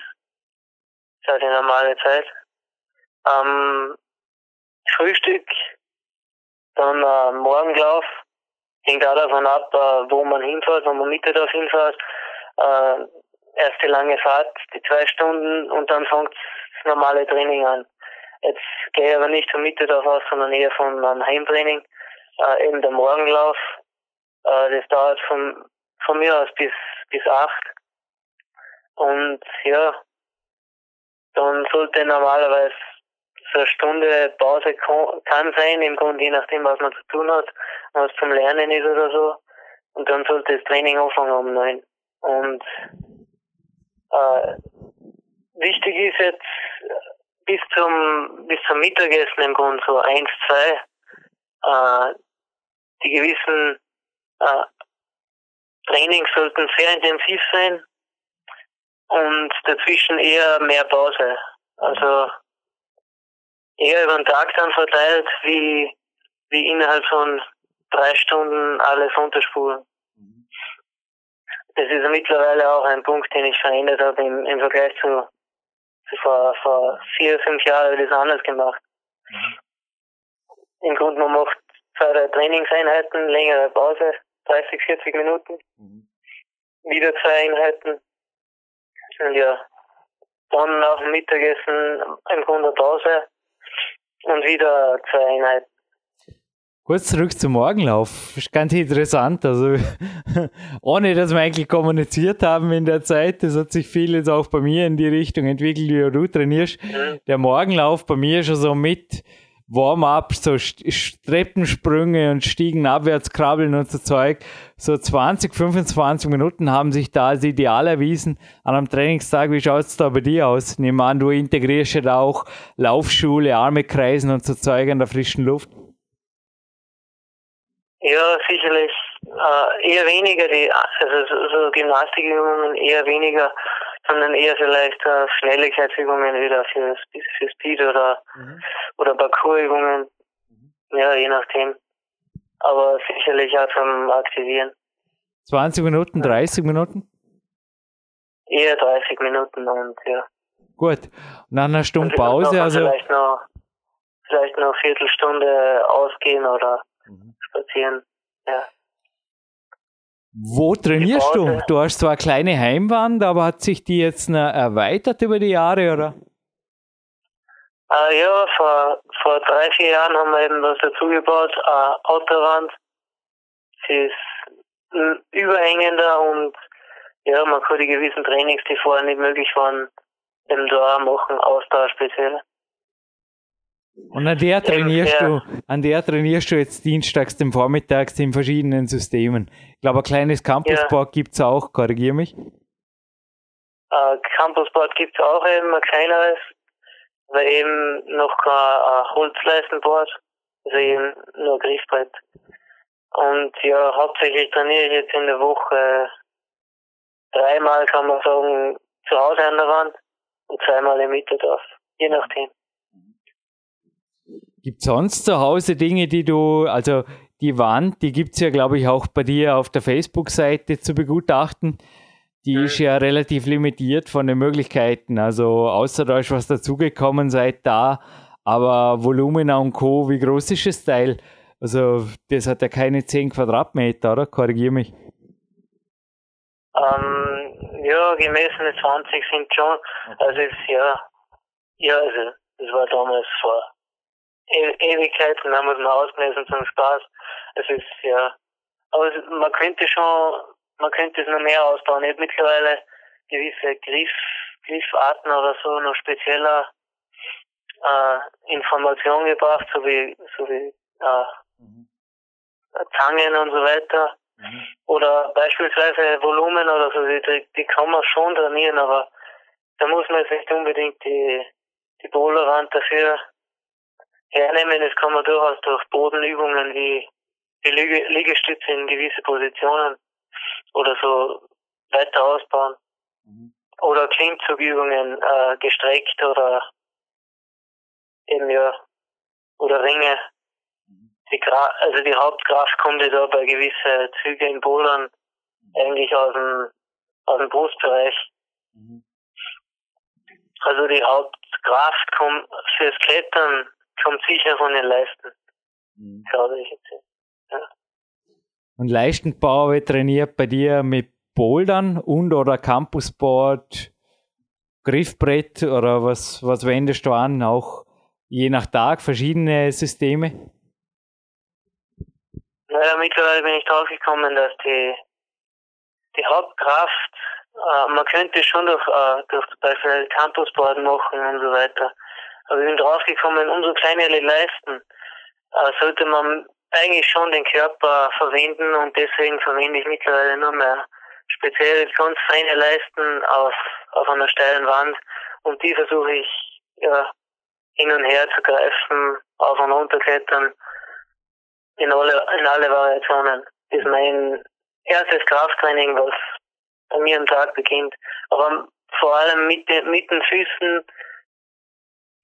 S3: Das ist halt die normale Zeit. Ähm, Frühstück, dann äh, Morgenlauf, hängt auch davon ab, äh, wo man hinfährt, wo man Mittag hinfährt. Äh, erste lange Fahrt, die zwei Stunden und dann fängt normale Training an. Jetzt gehe ich aber nicht vom Mittag aus, sondern eher von einem Heimtraining. Äh, eben der Morgenlauf. Äh, das dauert von, von mir aus bis, bis acht. Und ja, dann sollte normalerweise so eine Stunde Pause kann sein, im Grunde je nachdem, was man zu tun hat, was zum Lernen ist oder so. Und dann sollte das Training anfangen um neun. Und äh, wichtig ist jetzt bis zum bis zum Mittagessen im Grunde so eins, zwei, äh, die gewissen äh, Trainings sollten sehr intensiv sein und dazwischen eher mehr Pause. Also eher über den Tag dann verteilt, wie, wie innerhalb von drei Stunden alles unterspulen. Das ist mittlerweile auch ein Punkt, den ich verändert habe im, im Vergleich zu, zu vor, vor vier, fünf Jahren habe ich das anders gemacht. Mhm. Im Grunde, man macht zwei, drei Trainingseinheiten, längere Pause, 30, 40 Minuten. Mhm. Wieder zwei Einheiten. Und ja, dann nach dem Mittagessen im Grunde Pause und wieder zwei Einheiten.
S1: Kurz zurück zum Morgenlauf. Ist ganz interessant. Also, <laughs> ohne dass wir eigentlich kommuniziert haben in der Zeit, das hat sich viel jetzt auch bei mir in die Richtung entwickelt, wie du trainierst. Mhm. Der Morgenlauf bei mir schon so mit Warm-up, so Treppensprünge und Stiegen abwärts krabbeln und so Zeug. So 20, 25 Minuten haben sich da als ideal erwiesen an einem Trainingstag. Wie schaut es da bei dir aus? Nehmen an, du integrierst ja da auch Laufschule, Arme kreisen und so Zeug in der frischen Luft.
S3: Ja, sicherlich äh, eher weniger, die, also so, so Gymnastikübungen eher weniger, sondern eher vielleicht äh, Schnelligkeitsübungen wieder für, für Speed oder, mhm. oder Parcoursübungen. Mhm. Ja, je nachdem. Aber sicherlich auch zum Aktivieren.
S1: 20 Minuten, 30 Minuten?
S3: Eher 30 Minuten und ja.
S1: Gut. Nach einer Stunde Pause, also.
S3: Vielleicht noch, vielleicht noch eine Viertelstunde ausgehen oder mhm. spazieren. Ja.
S1: Wo trainierst du? Du hast zwar eine kleine Heimwand, aber hat sich die jetzt noch erweitert über die Jahre, oder?
S3: Äh, ja, vor, vor drei, vier Jahren haben wir eben was dazugebaut, eine Autowand. Sie ist überhängender und ja, man kann die gewissen Trainings, die vorher nicht möglich waren, eben da machen, Austausch speziell.
S1: Und an der trainierst ja. du, an der trainierst du jetzt dienstags, dem Vormittags in verschiedenen Systemen. Ich glaube, ein kleines Campusboard ja. gibt es auch, korrigier mich.
S3: Uh, Campusboard gibt es auch eben, ein kleineres, aber eben noch kein uh, Holzleistenboard, also eben nur Griffbrett. Und ja, hauptsächlich trainiere ich jetzt in der Woche dreimal, kann man sagen, zu Hause an der Wand und zweimal im Mitterdorf, je nachdem.
S1: Gibt es sonst zu Hause Dinge, die du, also die Wand, die gibt es ja, glaube ich, auch bei dir auf der Facebook-Seite zu begutachten. Die mhm. ist ja relativ limitiert von den Möglichkeiten. Also außer da ist was dazugekommen seit da, aber Volumina und Co., wie groß ist das Teil? Also das hat ja keine 10 Quadratmeter, oder? Korrigier mich.
S3: Ähm, ja, gemessene 20 sind schon. Also ja, ja, also das war damals vor Ewigkeiten haben wir es mal ausgelesen zum Spaß. Es ist ja, aber man könnte schon, man könnte es noch mehr ausbauen. Ich habe mittlerweile gewisse Griff, Griffarten oder so noch spezieller äh, Informationen gebracht, so wie, so wie äh, mhm. Zangen und so weiter. Mhm. Oder beispielsweise Volumen oder so, die, die kann man schon trainieren, aber da muss man jetzt nicht unbedingt die, die Boulderwand dafür hernehmen. Das kann man durchaus durch Bodenübungen wie die Liege, Liegestütze in gewisse Positionen oder so weiter ausbauen. Mhm. Oder Klimmzugübungen äh, gestreckt oder eben ja, oder Ringe. Mhm. Die Gra also die Hauptkraft kommt ja da bei gewissen Züge im Bouldern mhm. eigentlich aus dem, aus dem Brustbereich. Mhm. Also die Hauptkraft kommt fürs Klettern kommt sicher von den Leisten. Mhm. Glaube ich jetzt. Ja.
S1: Und Leistenbau wird trainiert bei dir mit Bouldern und oder Campusboard Griffbrett oder was, was wendest du an? Auch je nach Tag verschiedene Systeme?
S3: Naja, mittlerweile bin ich draufgekommen, dass die, die Hauptkraft, äh, man könnte schon durch, äh, durch zum Beispiel Campusboarden machen und so weiter. Aber ich bin draufgekommen, umso kleiner die Leisten, äh, sollte man eigentlich schon den Körper verwenden und deswegen verwende ich mittlerweile nur mehr speziell ganz feine Leisten auf, auf einer steilen Wand und die versuche ich ja, hin und her zu greifen, auf und runter klettern in alle, in alle Variationen. Das ist mein erstes Krafttraining, was bei mir am Tag beginnt. Aber vor allem mit, mit den Füßen,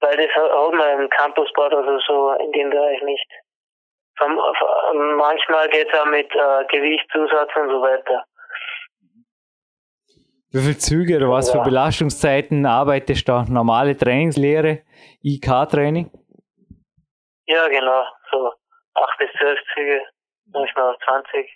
S3: weil das hat man im Campusboard oder so in dem Bereich nicht. Manchmal geht es auch mit äh, Gewichtszusatz und so weiter.
S1: Wie viele Züge oder was ja. für Belastungszeiten arbeitest du da? Normale Trainingslehre, IK-Training?
S3: Ja, genau. So acht bis zwölf Züge, manchmal auch 20.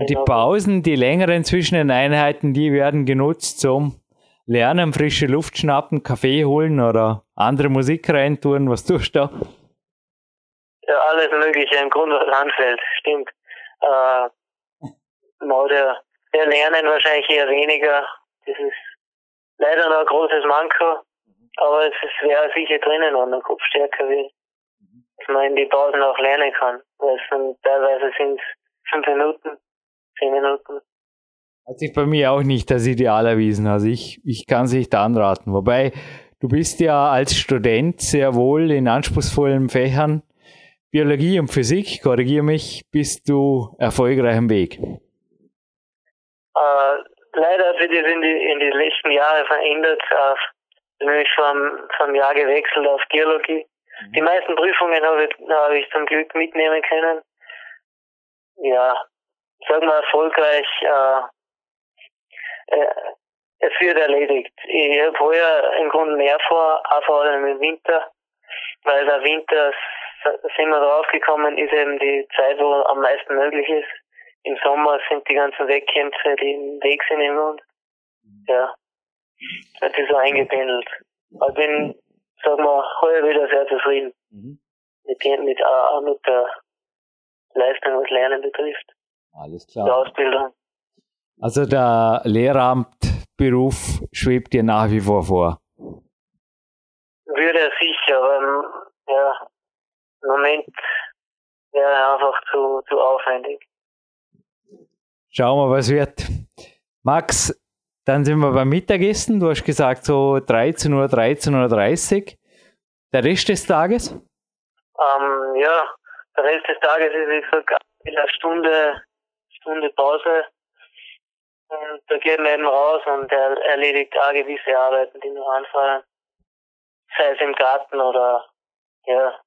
S1: Die genau. Pausen, die längeren zwischen den Einheiten, die werden genutzt zum Lernen, frische Luft schnappen, Kaffee holen oder andere Musik reintun. Was tust du da?
S3: Ja, alles Mögliche im Grunde, was anfällt, stimmt. Äh, der, der Lernen wahrscheinlich eher weniger. Das ist leider noch ein großes Manko, aber es wäre sicher drinnen, wenn der Kopf stärker wird dass man in die Pausen auch lernen kann. Weil es sind, teilweise sind es fünf Minuten, zehn Minuten.
S1: Hat sich bei mir auch nicht das Ideal erwiesen. Also ich, ich kann es nicht anraten. Wobei, du bist ja als Student sehr wohl in anspruchsvollen Fächern Biologie und Physik, korrigiere mich, bist du erfolgreich im Weg? Äh,
S3: leider hat sich das in die, in die letzten Jahre verändert. Äh, bin ich vom, vom Jahr gewechselt auf Geologie. Mhm. Die meisten Prüfungen habe ich, habe ich zum Glück mitnehmen können. Ja, sagen wir erfolgreich, äh, äh, es wird erledigt. Ich habe heuer im Grunde mehr vor, auch vor allem im Winter, weil der Winter, sind wir draufgekommen, ist eben die Zeit, wo am meisten möglich ist. Im Sommer sind die ganzen Wettkämpfe, die im Weg sind im. Mhm. Ja, das ist so eingependelt. Ich bin sagen wir, heuer wieder sehr zufrieden. Mhm. Mit, mit, mit der Leistung, was Lernen betrifft.
S1: Alles klar.
S3: Die Ausbildung.
S1: Also der Lehramtberuf schwebt dir nach wie vor vor?
S3: Würde er sicher, aber ja, im Moment wäre er einfach zu, zu aufwendig.
S1: Schauen wir, was wird. Max, dann sind wir beim Mittagessen. Du hast gesagt so 13 Uhr, 13.30 Uhr. Der Rest des Tages?
S3: Ähm, ja, der Rest des Tages ist, wie gesagt, eine Stunde, Stunde Pause. Und da geht man eben raus und er erledigt auch gewisse Arbeiten, die noch anfallen. Sei es im Garten oder, ja,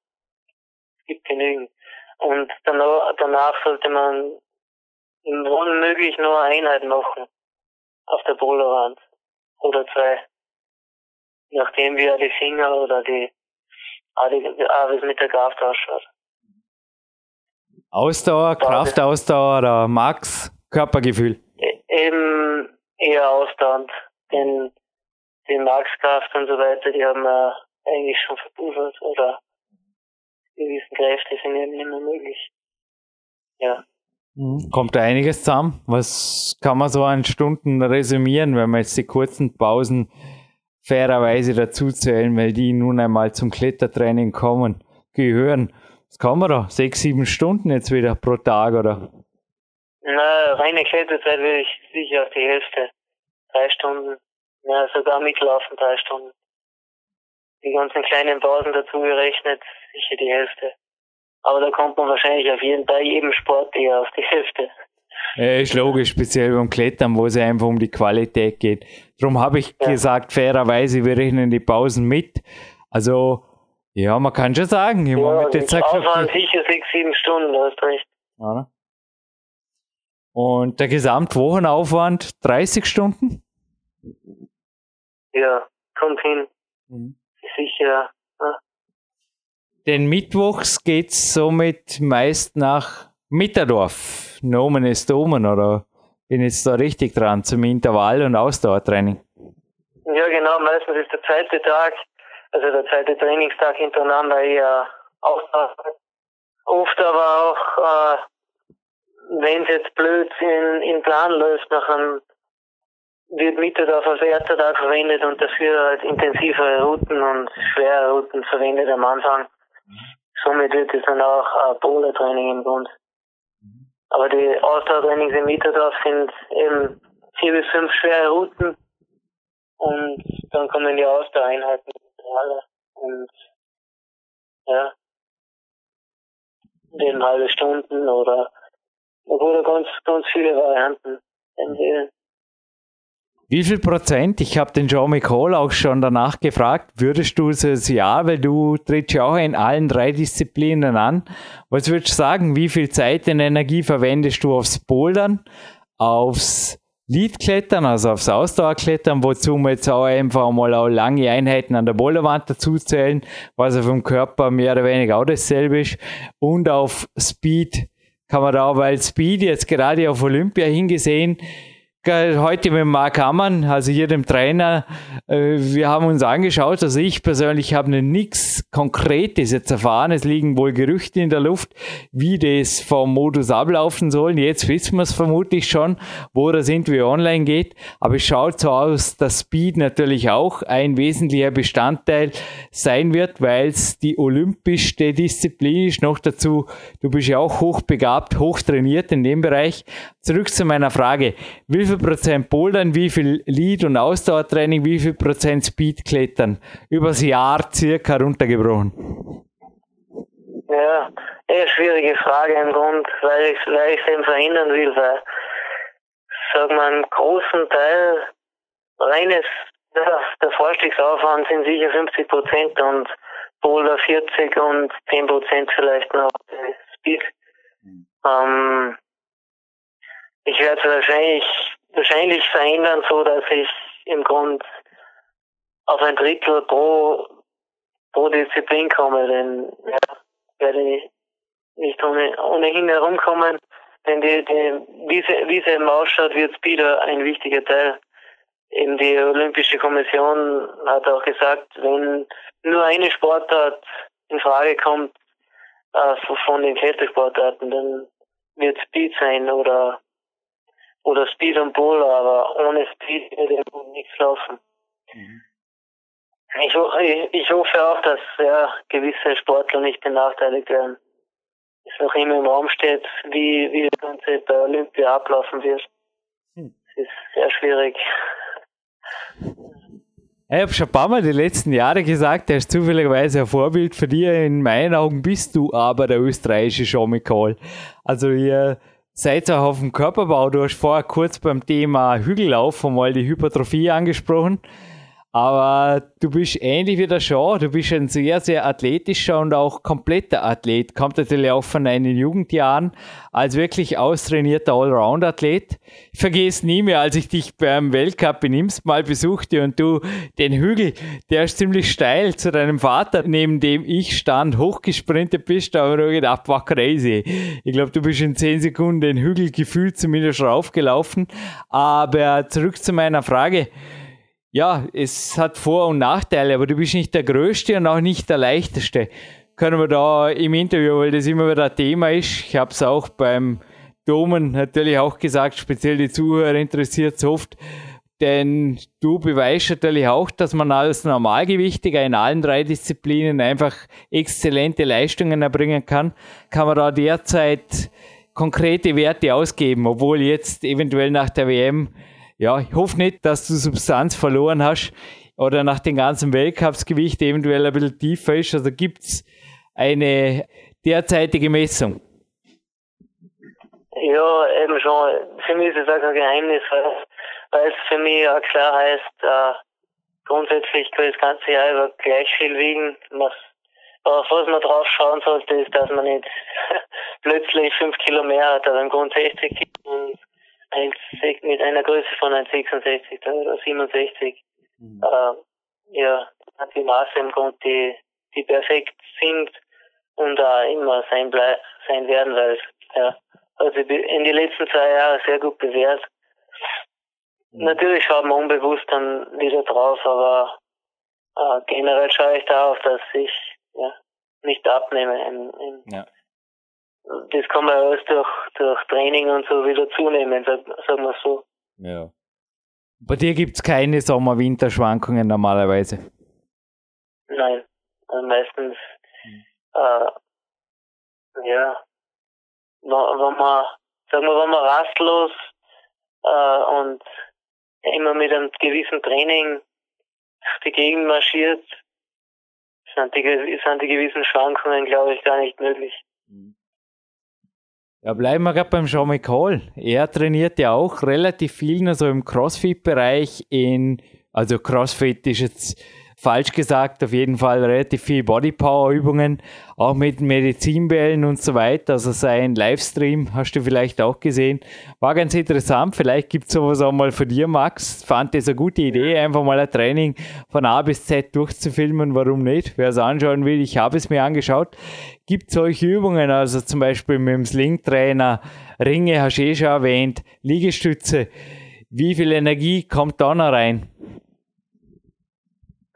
S3: es gibt genügend. Und danach, danach sollte man wenn möglich nur eine Einheit machen auf der Boulderwand oder zwei. Nachdem wir die Finger oder die, die wie es mit der Kraft ausschaut.
S1: Ausdauer, Kraftausdauer oder Max, Körpergefühl?
S3: Eben eher ausdauernd. Denn die Max-Kraft und so weiter, die haben wir eigentlich schon verbuffert oder gewissen Kräfte sind eben nicht mehr möglich. Ja.
S1: Mhm. Kommt da einiges zusammen? Was kann man so an Stunden resümieren, wenn man jetzt die kurzen Pausen fairerweise dazu zählen, weil die nun einmal zum Klettertraining kommen, gehören? Was kann man da? Sechs, sieben Stunden jetzt wieder pro Tag, oder?
S3: Na, reine Kletterzeit würde ich sicher auf die Hälfte. Drei Stunden. Ja, sogar mitlaufen drei Stunden. Die ganzen kleinen Pausen dazu gerechnet, sicher die Hälfte. Aber da kommt man wahrscheinlich auf jeden bei jedem Sport eher auf die Hälfte.
S1: Ja, ist logisch, speziell beim Klettern, wo es einfach um die Qualität geht. Darum habe ich ja. gesagt, fairerweise, wir rechnen die Pausen mit. Also, ja, man kann schon sagen. Ich
S3: ja, meine, jetzt sagt Aufwand sicher sechs, sieben Stunden, hast recht. Ja.
S1: Und der Gesamtwochenaufwand 30 Stunden?
S3: Ja, kommt hin. Mhm. Sicher
S1: den Mittwochs geht es somit meist nach Mitterdorf. Nomen ist Domen, oder bin ich jetzt da richtig dran zum Intervall- und Ausdauertraining?
S3: Ja, genau. genau, meistens ist der zweite Tag, also der zweite Trainingstag hintereinander eher Ausdauer. Oft aber auch, äh, wenn es jetzt blöd in, in Plan läuft, nachher wird Mitterdorf als erster Tag verwendet und dafür halt intensivere Routen und schwere Routen verwendet am Anfang. Somit wird es dann auch ein Pole-Training im Grund. Aber die Ausdauertrainings im Mitterdorf sind eben vier bis fünf schwere Routen und dann kommen die Ausdauereinheiten alle und ja, den halbe Stunden oder oder ganz, ganz viele Varianten empfehlen.
S1: Wie viel Prozent, ich habe den Joe McCall auch schon danach gefragt, würdest du das Jahr, weil du trittst ja auch in allen drei Disziplinen an, was würdest du sagen, wie viel Zeit und Energie verwendest du aufs Bouldern, aufs Leadklettern, also aufs Ausdauerklettern, wozu wir jetzt auch einfach mal auch lange Einheiten an der Boulderwand dazu zählen, was ja vom Körper mehr oder weniger auch dasselbe ist, und auf Speed kann weil Speed jetzt gerade auf Olympia hingesehen, heute mit Marc Hammann, also hier dem Trainer, äh, wir haben uns angeschaut, also ich persönlich habe nichts Konkretes jetzt erfahren, es liegen wohl Gerüchte in der Luft, wie das vom Modus ablaufen soll. Jetzt wissen wir es vermutlich schon, wo das irgendwie online geht, aber es schaut so aus, dass Speed natürlich auch ein wesentlicher Bestandteil sein wird, weil es die olympischste Disziplin ist. Noch dazu, du bist ja auch hochbegabt, hochtrainiert in dem Bereich. Zurück zu meiner Frage, wie viel Prozent Bouldern, wie viel Lead- und Ausdauertraining, wie viel Prozent Speedklettern? Übers Jahr circa runtergebrochen.
S3: Ja, eher schwierige Frage im Grund, weil ich ich eben verhindern will, weil sag mal, einen großen Teil reines der Vorstiegsaufwand sind sicher 50 Prozent und Boulder 40 und 10 Prozent vielleicht noch Speed. Mhm. Ähm, ich werde wahrscheinlich wahrscheinlich verändern, so dass ich im Grund auf ein Drittel pro, pro Disziplin komme, denn ja, werde ich nicht ohne, ohnehin herumkommen, denn die, die, wie, sie eben ausschaut, wird Speeder ein wichtiger Teil. Eben die Olympische Kommission hat auch gesagt, wenn nur eine Sportart in Frage kommt äh, von den Klettersportarten, dann wird Speed sein oder oder Speed und Bull, aber ohne Speed würde nichts laufen. Mhm. Ich, ich, hoffe auch, dass ja, gewisse Sportler nicht benachteiligt werden. Es noch immer im Raum steht, wie, wie das Ganze bei Olympia ablaufen wird. Hm. Es ist sehr schwierig.
S1: Ich habe schon ein paar Mal die letzten Jahre gesagt, er ist zufälligerweise ein Vorbild für dich. In meinen Augen bist du aber der österreichische Sean McCall. Also ihr Auch auf dem Körperbau. Du hast vorher kurz beim Thema Hügellauf einmal die Hypertrophie angesprochen. Aber du bist ähnlich wie der Shaw, du bist ein sehr, sehr athletischer und auch kompletter Athlet. Kommt natürlich auch von deinen Jugendjahren als wirklich austrainierter Allround-Athlet. Ich vergesse nie mehr, als ich dich beim Weltcup in Imst mal besuchte und du den Hügel, der ist ziemlich steil zu deinem Vater, neben dem ich stand, hochgesprintet bist, aber du gedacht, war crazy. Ich glaube, du bist in 10 Sekunden den Hügel gefühlt zumindest raufgelaufen. Aber zurück zu meiner Frage ja, es hat Vor- und Nachteile, aber du bist nicht der Größte und auch nicht der Leichteste. Können wir da im Interview, weil das immer wieder ein Thema ist, ich habe es auch beim Domen natürlich auch gesagt, speziell die Zuhörer interessiert es oft, denn du beweist natürlich auch, dass man als Normalgewichtiger in allen drei Disziplinen einfach exzellente Leistungen erbringen kann. Kann man da derzeit konkrete Werte ausgeben, obwohl jetzt eventuell nach der WM ja, ich hoffe nicht, dass du Substanz verloren hast oder nach den ganzen Weltcupsgewicht eventuell ein bisschen tiefer ist. Also gibt es eine derzeitige Messung?
S3: Ja, eben schon. Für mich ist es auch kein Geheimnis, weil, es für mich auch klar heißt, äh, grundsätzlich kann das ganze Jahr über gleich viel wiegen. Was, auf was man drauf schauen sollte, ist, dass man nicht <laughs> plötzlich fünf Kilo mehr hat, aber im Grund 60 Kilo und mit einer Größe von 1,66 oder 67. Mhm. Äh, ja, die Maße im Grund, die, die perfekt sind und auch immer sein, sein werden, weil ja, also in den letzten zwei Jahren sehr gut bewährt. Natürlich schaut man unbewusst dann wieder drauf, aber äh, generell schaue ich darauf, dass ich ja, nicht abnehme. In, in
S1: Ja.
S3: Das kann man alles durch, durch Training und so wieder zunehmen, sag, sagen wir so.
S1: Ja. Bei dir gibt es keine Sommer-Winter-Schwankungen normalerweise.
S3: Nein, meistens, äh, ja, wenn man, sagen wir, wenn man rastlos äh, und immer mit einem gewissen Training durch die Gegend marschiert, sind die, sind die gewissen Schwankungen, glaube ich, gar nicht möglich.
S1: Ja, bleiben wir gerade beim Sean McCall. Er trainiert ja auch relativ viel noch so im Crossfit-Bereich in, also Crossfit ist jetzt falsch gesagt, auf jeden Fall relativ viel Bodypower-Übungen, auch mit Medizinbällen und so weiter. Also sein Livestream hast du vielleicht auch gesehen. War ganz interessant. Vielleicht gibt es sowas auch mal für dir, Max. Fand das eine gute Idee, einfach mal ein Training von A bis Z durchzufilmen. Warum nicht? Wer es anschauen will, ich habe es mir angeschaut. Gibt solche Übungen, also zum Beispiel mit dem Sling-Trainer, Ringe hast du eh schon erwähnt, Liegestütze. Wie viel Energie kommt da noch rein?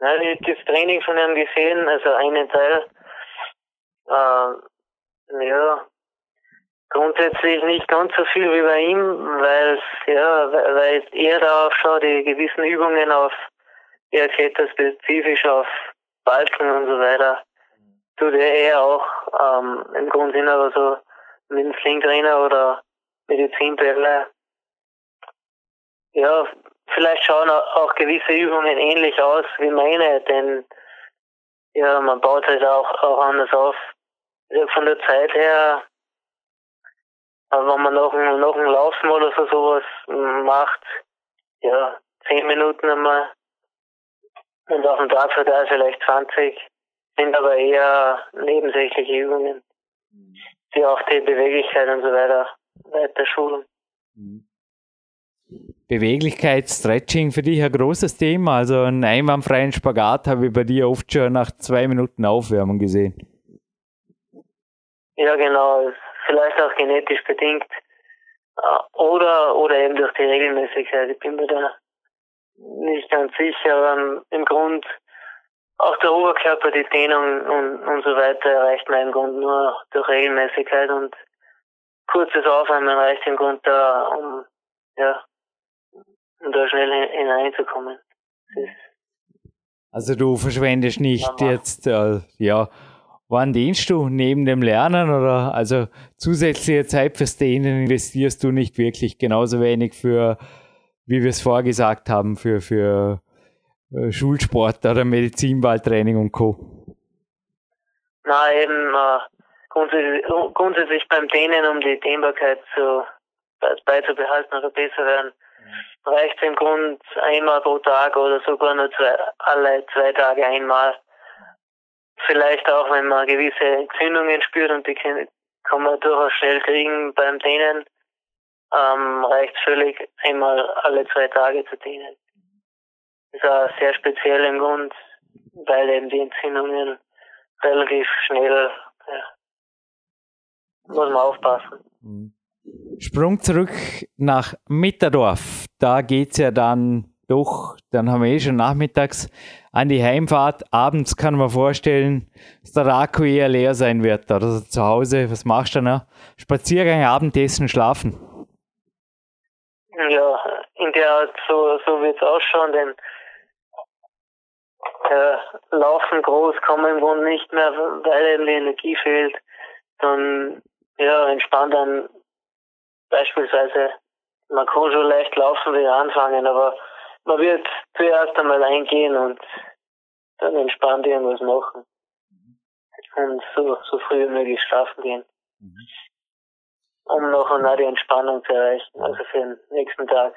S3: Ja, das Training von ihm gesehen, also einen Teil. Äh, ja, grundsätzlich nicht ganz so viel wie bei ihm, weil ja, weil er darauf schaut, die gewissen Übungen auf, er spezifisch auf Balken und so weiter, tut er eher auch ähm, im Grunde aber so mit dem Slingtrainer oder Medizinbälle. Ja, vielleicht schauen au- auch gewisse Übungen ähnlich aus wie meine, denn ja, man baut halt auch, auch anders auf. Ja, Von der Zeit her, aber wenn man noch, einen- noch einen Laufen oder so sowas macht, ja, zehn Minuten einmal und auf dem Tag verteilt vielleicht 20, sind aber eher nebensächliche Übungen, die auch die Beweglichkeit und so weiter weiter schulen.
S1: Beweglichkeit, Stretching für dich ein großes Thema. Also einen einwandfreien Spagat habe ich bei dir oft schon nach zwei Minuten Aufwärmen gesehen.
S3: Ja, genau. Vielleicht auch genetisch bedingt. Äh, Oder, oder eben durch die Regelmäßigkeit. Ich bin mir da nicht ganz sicher, aber im- im Grund auch der Oberkörper, die Dehnung und, und so weiter erreicht man im Grund nur durch Regelmäßigkeit und kurzes Aufwärmen reicht im Grund da, um, ja, um da schnell hin- hineinzukommen.
S1: Also du verschwendest nicht
S3: Mama.
S1: jetzt, äh, ja, wann dienst du neben dem Lernen oder also zusätzliche Zeit fürs Dehnen investierst du nicht wirklich genauso wenig für, wie wir es vorgesagt haben, für, für äh, Schulsport oder Medizinballtraining und Co.
S3: Na, eben äh, grundsätzlich, grundsätzlich beim Dehnen, um die Dehnbarkeit zu, be- beizubehalten oder besser werden, reicht im Grund einmal pro Tag oder sogar nur zwei, alle zwei Tage einmal. Vielleicht auch, wenn man gewisse Entzündungen spürt und die kann, kann man durchaus schnell kriegen beim Dehnen, ähm, reicht völlig einmal alle zwei Tage zu dehnen. Das ist auch sehr speziell im Grund, weil eben die Entzündungen relativ schnell, ja, muss man aufpassen.
S1: Sprung zurück nach Mitterdorf. Da geht's ja dann doch, dann haben wir eh schon nachmittags an die Heimfahrt. Abends kann man vorstellen, dass der Akku eher leer sein wird. Oder zu Hause, was machst du noch? Spaziergang, Abendessen, Schlafen.
S3: Ja, in der Art, so, so wird's ausschauen, denn äh, Laufen groß man im nicht mehr, weil eben die Energie fehlt. Dann, ja, entspannt dann beispielsweise, man kann schon leicht laufen wieder anfangen, aber man wird zuerst einmal eingehen und dann entspannt irgendwas machen. Und so, so früh wie möglich schlafen gehen. Um noch eine die Entspannung zu erreichen, also für den nächsten Tag.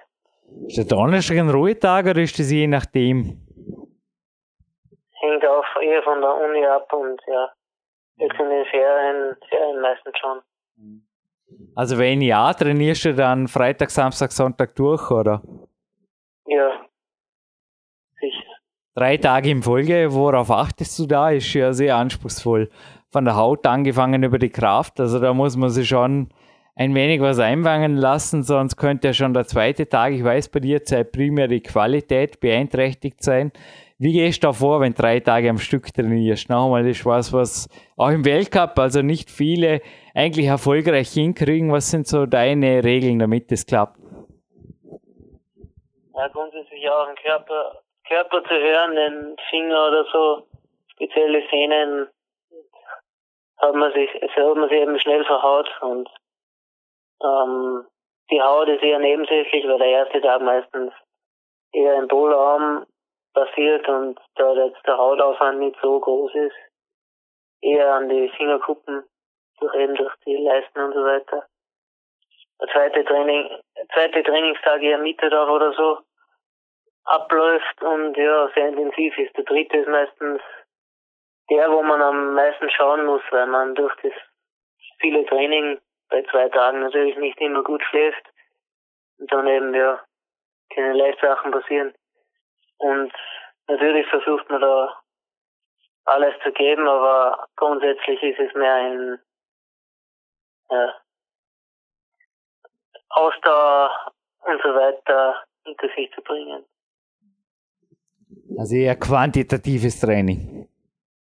S1: Ist der Donnerstag ein Ruhetag oder ist das je nachdem?
S3: hängt auch eher von der Uni ab und ja, jetzt in den Ferien, Ferien meistens schon.
S1: Also wenn ja, trainierst du dann Freitag, Samstag, Sonntag durch oder?
S3: Ja, sicher.
S1: Drei Tage in Folge, worauf achtest du da? Ist ja sehr anspruchsvoll. Von der Haut angefangen über die Kraft. Also da muss man sich schon ein wenig was einwangen lassen, sonst könnte ja schon der zweite Tag, ich weiß bei dir, seit primär die Qualität beeinträchtigt sein. Wie gehst du da vor, wenn drei Tage am Stück trainierst? Nochmal, das ist was, was auch im Weltcup, also nicht viele eigentlich erfolgreich hinkriegen. Was sind so deine Regeln, damit es klappt?
S3: Ja, grundsätzlich auch den Körper, Körper zu hören, den Finger oder so, spezielle Szenen, hat man sich, also hat man sich eben schnell verhaut und ähm, die Haut ist eher nebensächlich, weil der erste Tag meistens eher im Passiert und da jetzt der Hautaufwand nicht so groß ist, eher an die Fingerkuppen, durch eben durch die Leisten und so weiter. Der zweite Training, zweite Trainingstag eher Mittag oder so abläuft und ja, sehr intensiv ist. Der dritte ist meistens der, wo man am meisten schauen muss, weil man durch das viele Training bei zwei Tagen natürlich nicht immer gut schläft und dann eben ja keine Leitsachen passieren. Und natürlich versucht man da alles zu geben, aber grundsätzlich ist es mehr ein ja, Ausdauer und so weiter hinter sich zu bringen.
S1: Also eher quantitatives Training.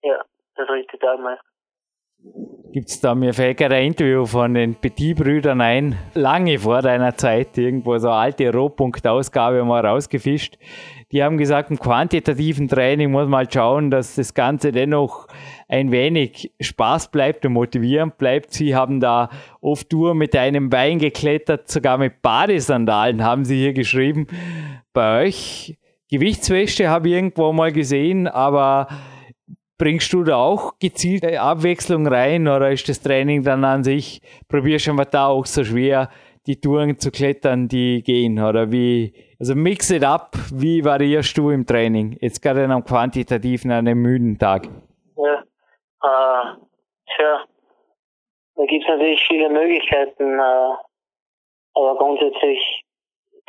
S3: Ja, das richtig damals.
S1: Gibt es da, mir fällt gerade ein Interview von den Petit-Brüdern ein, lange vor deiner Zeit, irgendwo so alte Rohpunkt-Ausgabe mal rausgefischt. Die haben gesagt, im quantitativen Training muss man halt schauen, dass das Ganze dennoch ein wenig Spaß bleibt und motivierend bleibt. Sie haben da oft Tour mit einem Bein geklettert, sogar mit Badesandalen haben sie hier geschrieben. Bei euch Gewichtswäsche habe ich irgendwo mal gesehen, aber Bringst du da auch gezielte Abwechslung rein oder ist das Training dann an sich, probierst du einfach da auch so schwer, die Touren zu klettern, die gehen? Oder wie, also mix it up, wie variierst du im Training? Jetzt gerade an einem quantitativen, an einem müden Tag.
S3: Ja, äh, tja, da gibt es natürlich viele Möglichkeiten, äh, aber grundsätzlich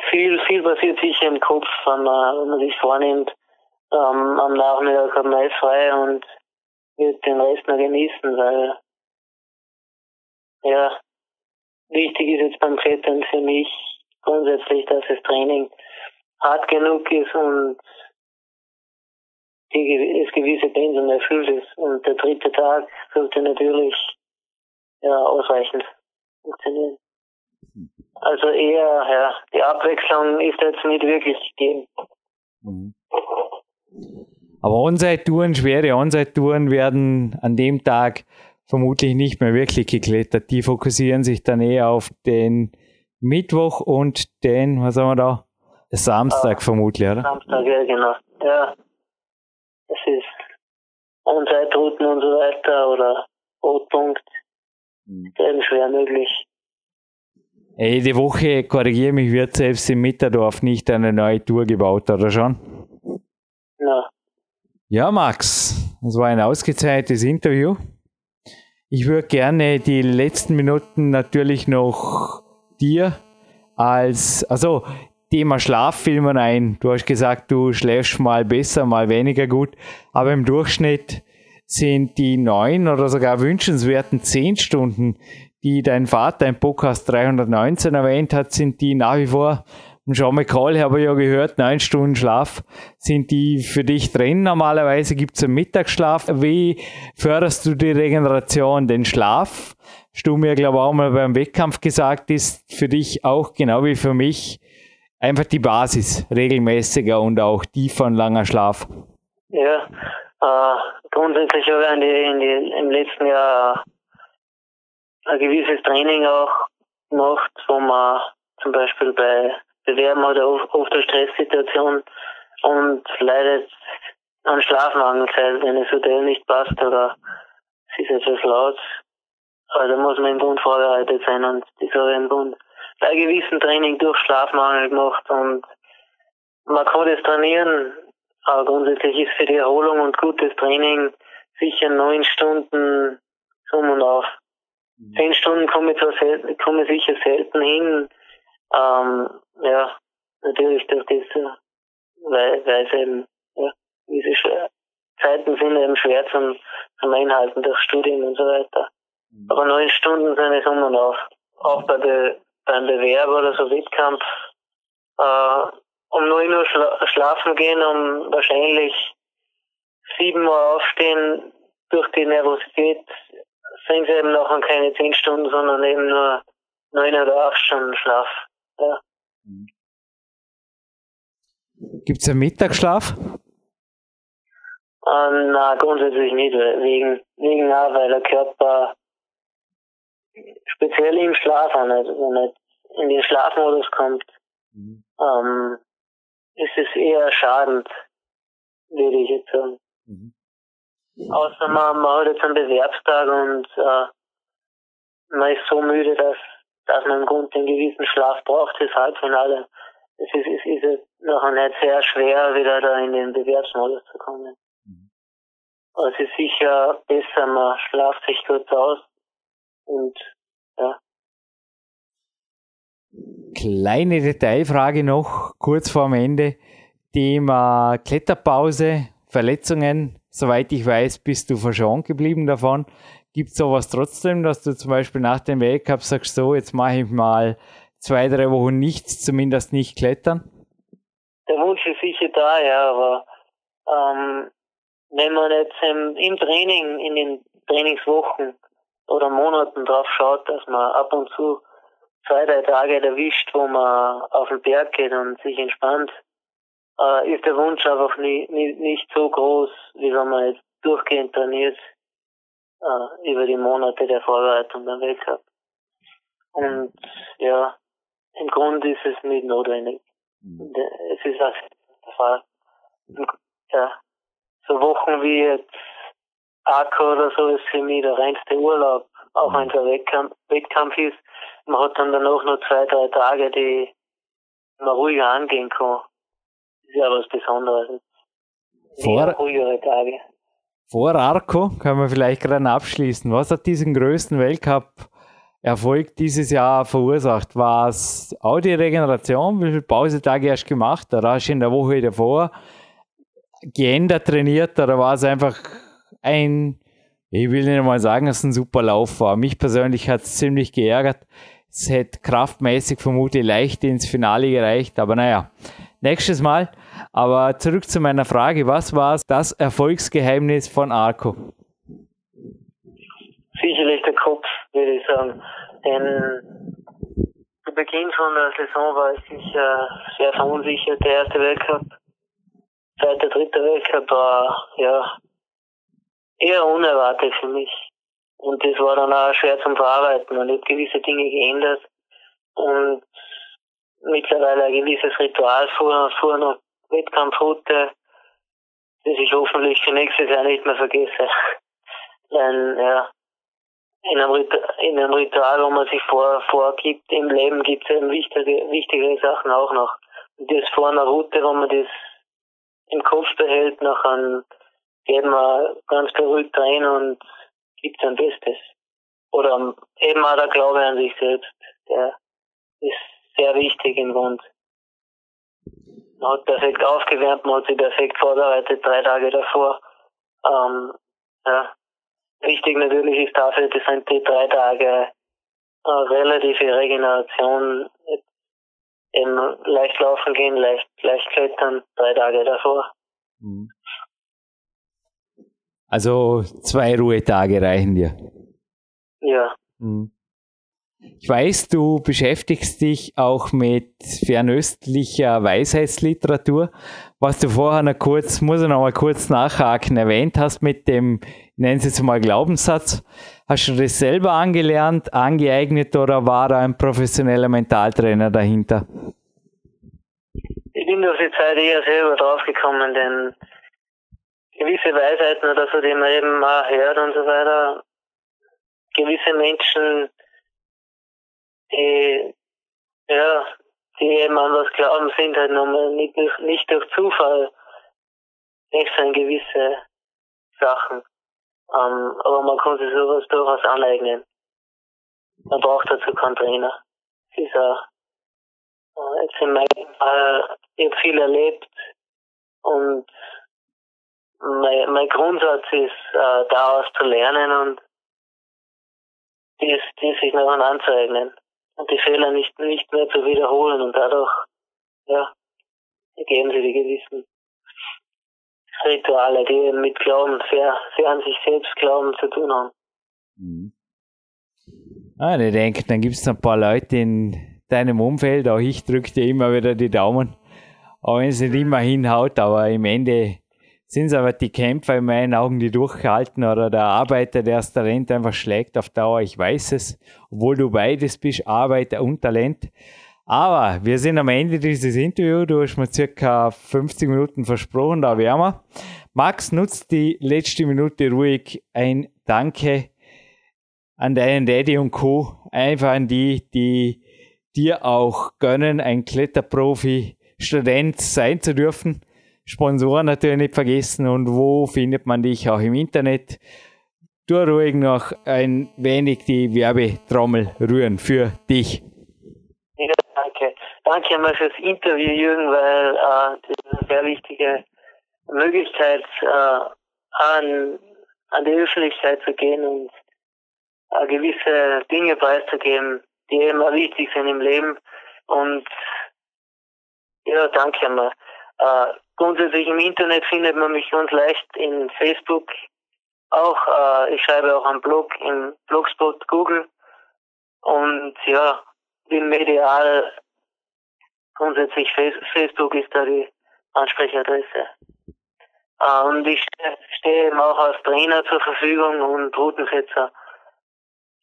S3: viel, viel passiert sicher im Kopf, wenn man, wenn man sich vornimmt, ähm, am Nachmittag hat man frei und wird den Rest noch genießen, weil ja, wichtig ist jetzt beim Klettern für mich grundsätzlich, dass das Training hart genug ist und die, das gewisse Pensum erfüllt ist. Und der dritte Tag sollte natürlich ja, ausreichend funktionieren. Also eher, ja, die Abwechslung ist jetzt nicht wirklich gegeben. Mhm.
S1: Aber On-Site-Touren, schwere On-Site-Touren werden an dem Tag vermutlich nicht mehr wirklich geklettert. Die fokussieren sich dann eher auf den Mittwoch und den, was haben wir da? Samstag ah, vermutlich, oder?
S3: Samstag, ja, genau. Ja. Das ist On-Site-Routen und so weiter oder Rotpunkt. Mhm. Eben schwer möglich.
S1: Ey, Woche, korrigiere mich, wird selbst im Mitterdorf nicht eine neue Tour gebaut, oder schon?
S3: Ja.
S1: Ja, Max, das war ein ausgezeichnetes Interview. Ich würde gerne die letzten Minuten natürlich noch dir als, also Thema Schlaf filmen ein. Du hast gesagt, du schläfst mal besser, mal weniger gut, aber im Durchschnitt sind die neun oder sogar wünschenswerten zehn Stunden, die dein Vater im Podcast 319 erwähnt hat, sind die nach wie vor und Jean McCall habe ich ja gehört, neun Stunden Schlaf sind die für dich drin. Normalerweise gibt es einen Mittagsschlaf. Wie förderst du die Regeneration? Den Schlaf, hast du mir, glaube ich, auch mal beim Wettkampf gesagt, ist für dich auch genau wie für mich einfach die Basis, regelmäßiger und auch tiefer und langer Schlaf.
S3: Ja, äh, grundsätzlich habe ich in die, in die, im letzten Jahr ein gewisses Training auch gemacht, wo man zum Beispiel bei bewerben oft, oft eine Stresssituation und leidet an Schlafmangelzeit, wenn das Hotel nicht passt oder es ist etwas laut. Da muss man im Bund vorbereitet sein und das habe ich im Bund bei gewissen Training durch Schlafmangel gemacht und man kann das trainieren, aber grundsätzlich ist für die Erholung und gutes Training sicher neun Stunden um und auf. Mhm. Zehn Stunden komme ich, zwar selten, komme ich sicher selten hin, ähm, ja, natürlich durch diese, weil, weil es eben, ja, diese Zeiten sind eben schwer zum, zum Einhalten durch Studien und so weiter. Mhm. Aber neun Stunden sind es um und auf. auch bei der, beim Bewerb oder so Wettkampf äh, um 9 Uhr schla schlafen gehen, um wahrscheinlich 7 Uhr aufstehen. Durch die Nervosität sind es eben noch keine 10 Stunden, sondern eben nur 9 oder 8 Stunden Schlaf. Ja.
S1: Gibt es einen Mittagsschlaf?
S3: Äh, na, grundsätzlich nicht, wegen, wegen auch, weil der Körper speziell im Schlaf auch nicht, wenn nicht in den Schlafmodus kommt, mhm. ähm, ist es eher schadend, würde ich jetzt sagen. Mhm. Außer man, man hat jetzt einen Bewerbstag und äh, man ist so müde, dass, dass man im Grunde einen gewissen Schlaf braucht fürs Halbfinale. Es ist, es ist nachher nicht sehr schwer, wieder da in den Bewerbsmodus zu kommen. Mhm. Aber es ist sicher besser, man schlaft sich kurz aus und ja.
S1: Kleine Detailfrage noch, kurz vorm Ende. Thema Kletterpause, Verletzungen. Soweit ich weiß, bist du verschont geblieben davon. Gibt es sowas trotzdem, dass du zum Beispiel nach dem Weltcup sagst, so, jetzt mache ich mal zwei, drei Wochen nichts, zumindest nicht klettern?
S3: Der Wunsch ist sicher da, ja, aber ähm, wenn man jetzt im, im Training, in den Trainingswochen oder Monaten drauf schaut, dass man ab und zu zwei, drei Tage erwischt, wo man auf den Berg geht und sich entspannt, äh, ist der Wunsch einfach nie, nie, nicht so groß, wie wenn man jetzt durchgehend trainiert äh, über die Monate der Vorbereitung beim Weltcup. Und ja, im Grunde ist es nicht notwendig. Mhm. Es ist auch der Fall. Ja, so Wochen wie jetzt Akku oder so ist für mich der reinste Urlaub, auch wenn es ein Wettkampf, Wettkampf ist. Man hat dann danach noch zwei, drei Tage, die man ruhiger angehen kann. Das ist ja was Besonderes.
S1: Vor, ruhigere Tage. Vor Arco können wir vielleicht gerade abschließen. Was hat diesen größten Weltcup Erfolg dieses Jahr verursacht? War es auch die Regeneration? Wie viele Pausetage hast du gemacht? Oder hast du in der Woche davor geändert trainiert? Oder war es einfach ein, ich will nicht mal sagen, dass es ein super Lauf war. Mich persönlich hat es ziemlich geärgert. Es hätte kraftmäßig vermutlich leicht ins Finale gereicht, aber naja, nächstes Mal. Aber zurück zu meiner Frage, was war das Erfolgsgeheimnis von Arco?
S3: Sicherlich der Kopf, würde ich sagen. Denn zu Beginn von der Saison war ich sicher sehr verunsichert. Der erste Weltcup, zweiter, dritter Weltcup war ja eher unerwartet für mich. Und das war dann auch schwer zum Verarbeiten und ich habe gewisse Dinge geändert und mittlerweile ein gewisses Ritual vor, vor noch Wettkampfroute, das ich hoffentlich für nächstes Jahr nicht mehr vergesse. <laughs> Denn, ja, in einem, Ritual, in einem Ritual, wo man sich vor, vorgibt, im Leben gibt es eben wichtige, wichtigere Sachen auch noch. Und das vor einer Route, wo man das im Kopf behält, nach einem geht man ganz beruhigt rein und gibt sein Bestes. Oder eben auch der Glaube an sich selbst, der ist sehr wichtig im Grund. Man hat perfekt aufgewärmt, man hat sich perfekt vorbereitet, drei Tage davor. Ähm, ja. Wichtig natürlich ist dafür, das sind die drei Tage äh, relative Regeneration, eben leicht laufen gehen, leicht, leicht klettern, drei Tage davor. Mhm.
S1: Also zwei Ruhetage reichen dir.
S3: Ja.
S1: Hm. Ich weiß, du beschäftigst dich auch mit fernöstlicher Weisheitsliteratur. Was du vorher noch kurz, muss ich noch mal kurz nachhaken, erwähnt hast mit dem, nennen Sie es mal Glaubenssatz. Hast du das selber angelernt, angeeignet oder war da ein professioneller Mentaltrainer dahinter?
S3: Ich bin durch die Zeit eher selber draufgekommen, denn gewisse Weisheiten oder so, die man eben auch hört und so weiter. Gewisse Menschen, die, ja, die eben an was glauben, sind halt nochmal nicht, nicht durch Zufall nicht so gewisse Sachen. Ähm, aber man kann sich sowas durchaus aneignen. Man braucht dazu keinen Trainer. Es ist auch, äh, jetzt in meinem Fall, ich habe viel erlebt und mein, mein Grundsatz ist, äh, daraus zu lernen und dies, dies sich noch anzueignen. und die Fehler nicht, nicht mehr zu wiederholen und dadurch, ja, ergeben sie die gewissen Rituale, die mit Glauben, sehr, sehr an sich selbst Glauben zu tun haben. Mhm.
S1: Ah, ich denke, dann gibt es ein paar Leute in deinem Umfeld, auch ich drücke dir immer wieder die Daumen, auch wenn es nicht immer hinhaut, aber im Ende sind es aber die Kämpfer in meinen Augen, die durchhalten oder der Arbeiter, der das Talent einfach schlägt auf Dauer. Ich weiß es, obwohl du beides bist, Arbeiter und Talent. Aber wir sind am Ende dieses Interviews. Du hast mir circa 50 Minuten versprochen, da wären wir. Max, nutzt die letzte Minute ruhig ein Danke an deinen Daddy und Co. Einfach an die, die dir auch gönnen, ein Kletterprofi, Student sein zu dürfen. Sponsoren natürlich nicht vergessen und wo findet man dich auch im Internet. Du ruhig noch ein wenig die Werbetrommel rühren für dich.
S3: Ja, danke. Danke einmal fürs Interview, Jürgen, weil äh, das ist eine sehr wichtige Möglichkeit, äh, an, an die Öffentlichkeit zu gehen und äh, gewisse Dinge preiszugeben, die immer wichtig sind im Leben. Und ja, danke einmal. Äh, grundsätzlich im Internet findet man mich ganz leicht in Facebook. Auch, äh, ich schreibe auch am Blog, im Blogspot Google. Und ja, bin medial, grundsätzlich Facebook ist da die Ansprechadresse. Äh, und ich stehe eben auch als Trainer zur Verfügung und Routensetzer.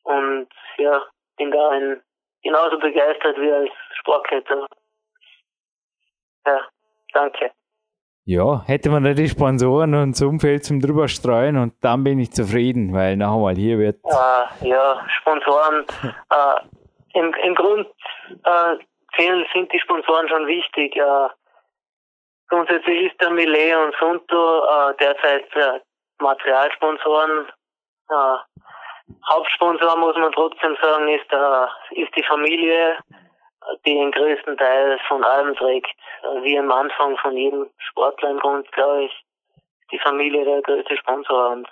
S3: Und ja, bin da ein, genauso begeistert wie als Sportkletterer. Ja. Danke.
S1: Ja, hätte man da die Sponsoren und das Umfeld zum drüber streuen und dann bin ich zufrieden, weil noch einmal hier wird.
S3: Äh, ja, Sponsoren. <laughs> äh, im, Im Grund äh, sind die Sponsoren schon wichtig. Äh, grundsätzlich ist der Millet und Sunto äh, derzeit äh, Materialsponsoren. Äh, Hauptsponsor muss man trotzdem sagen, ist, äh, ist die Familie den größten Teil von allem trägt. Wie am Anfang von jedem Sportler im Grund, glaube ich, die Familie der größte Sponsor und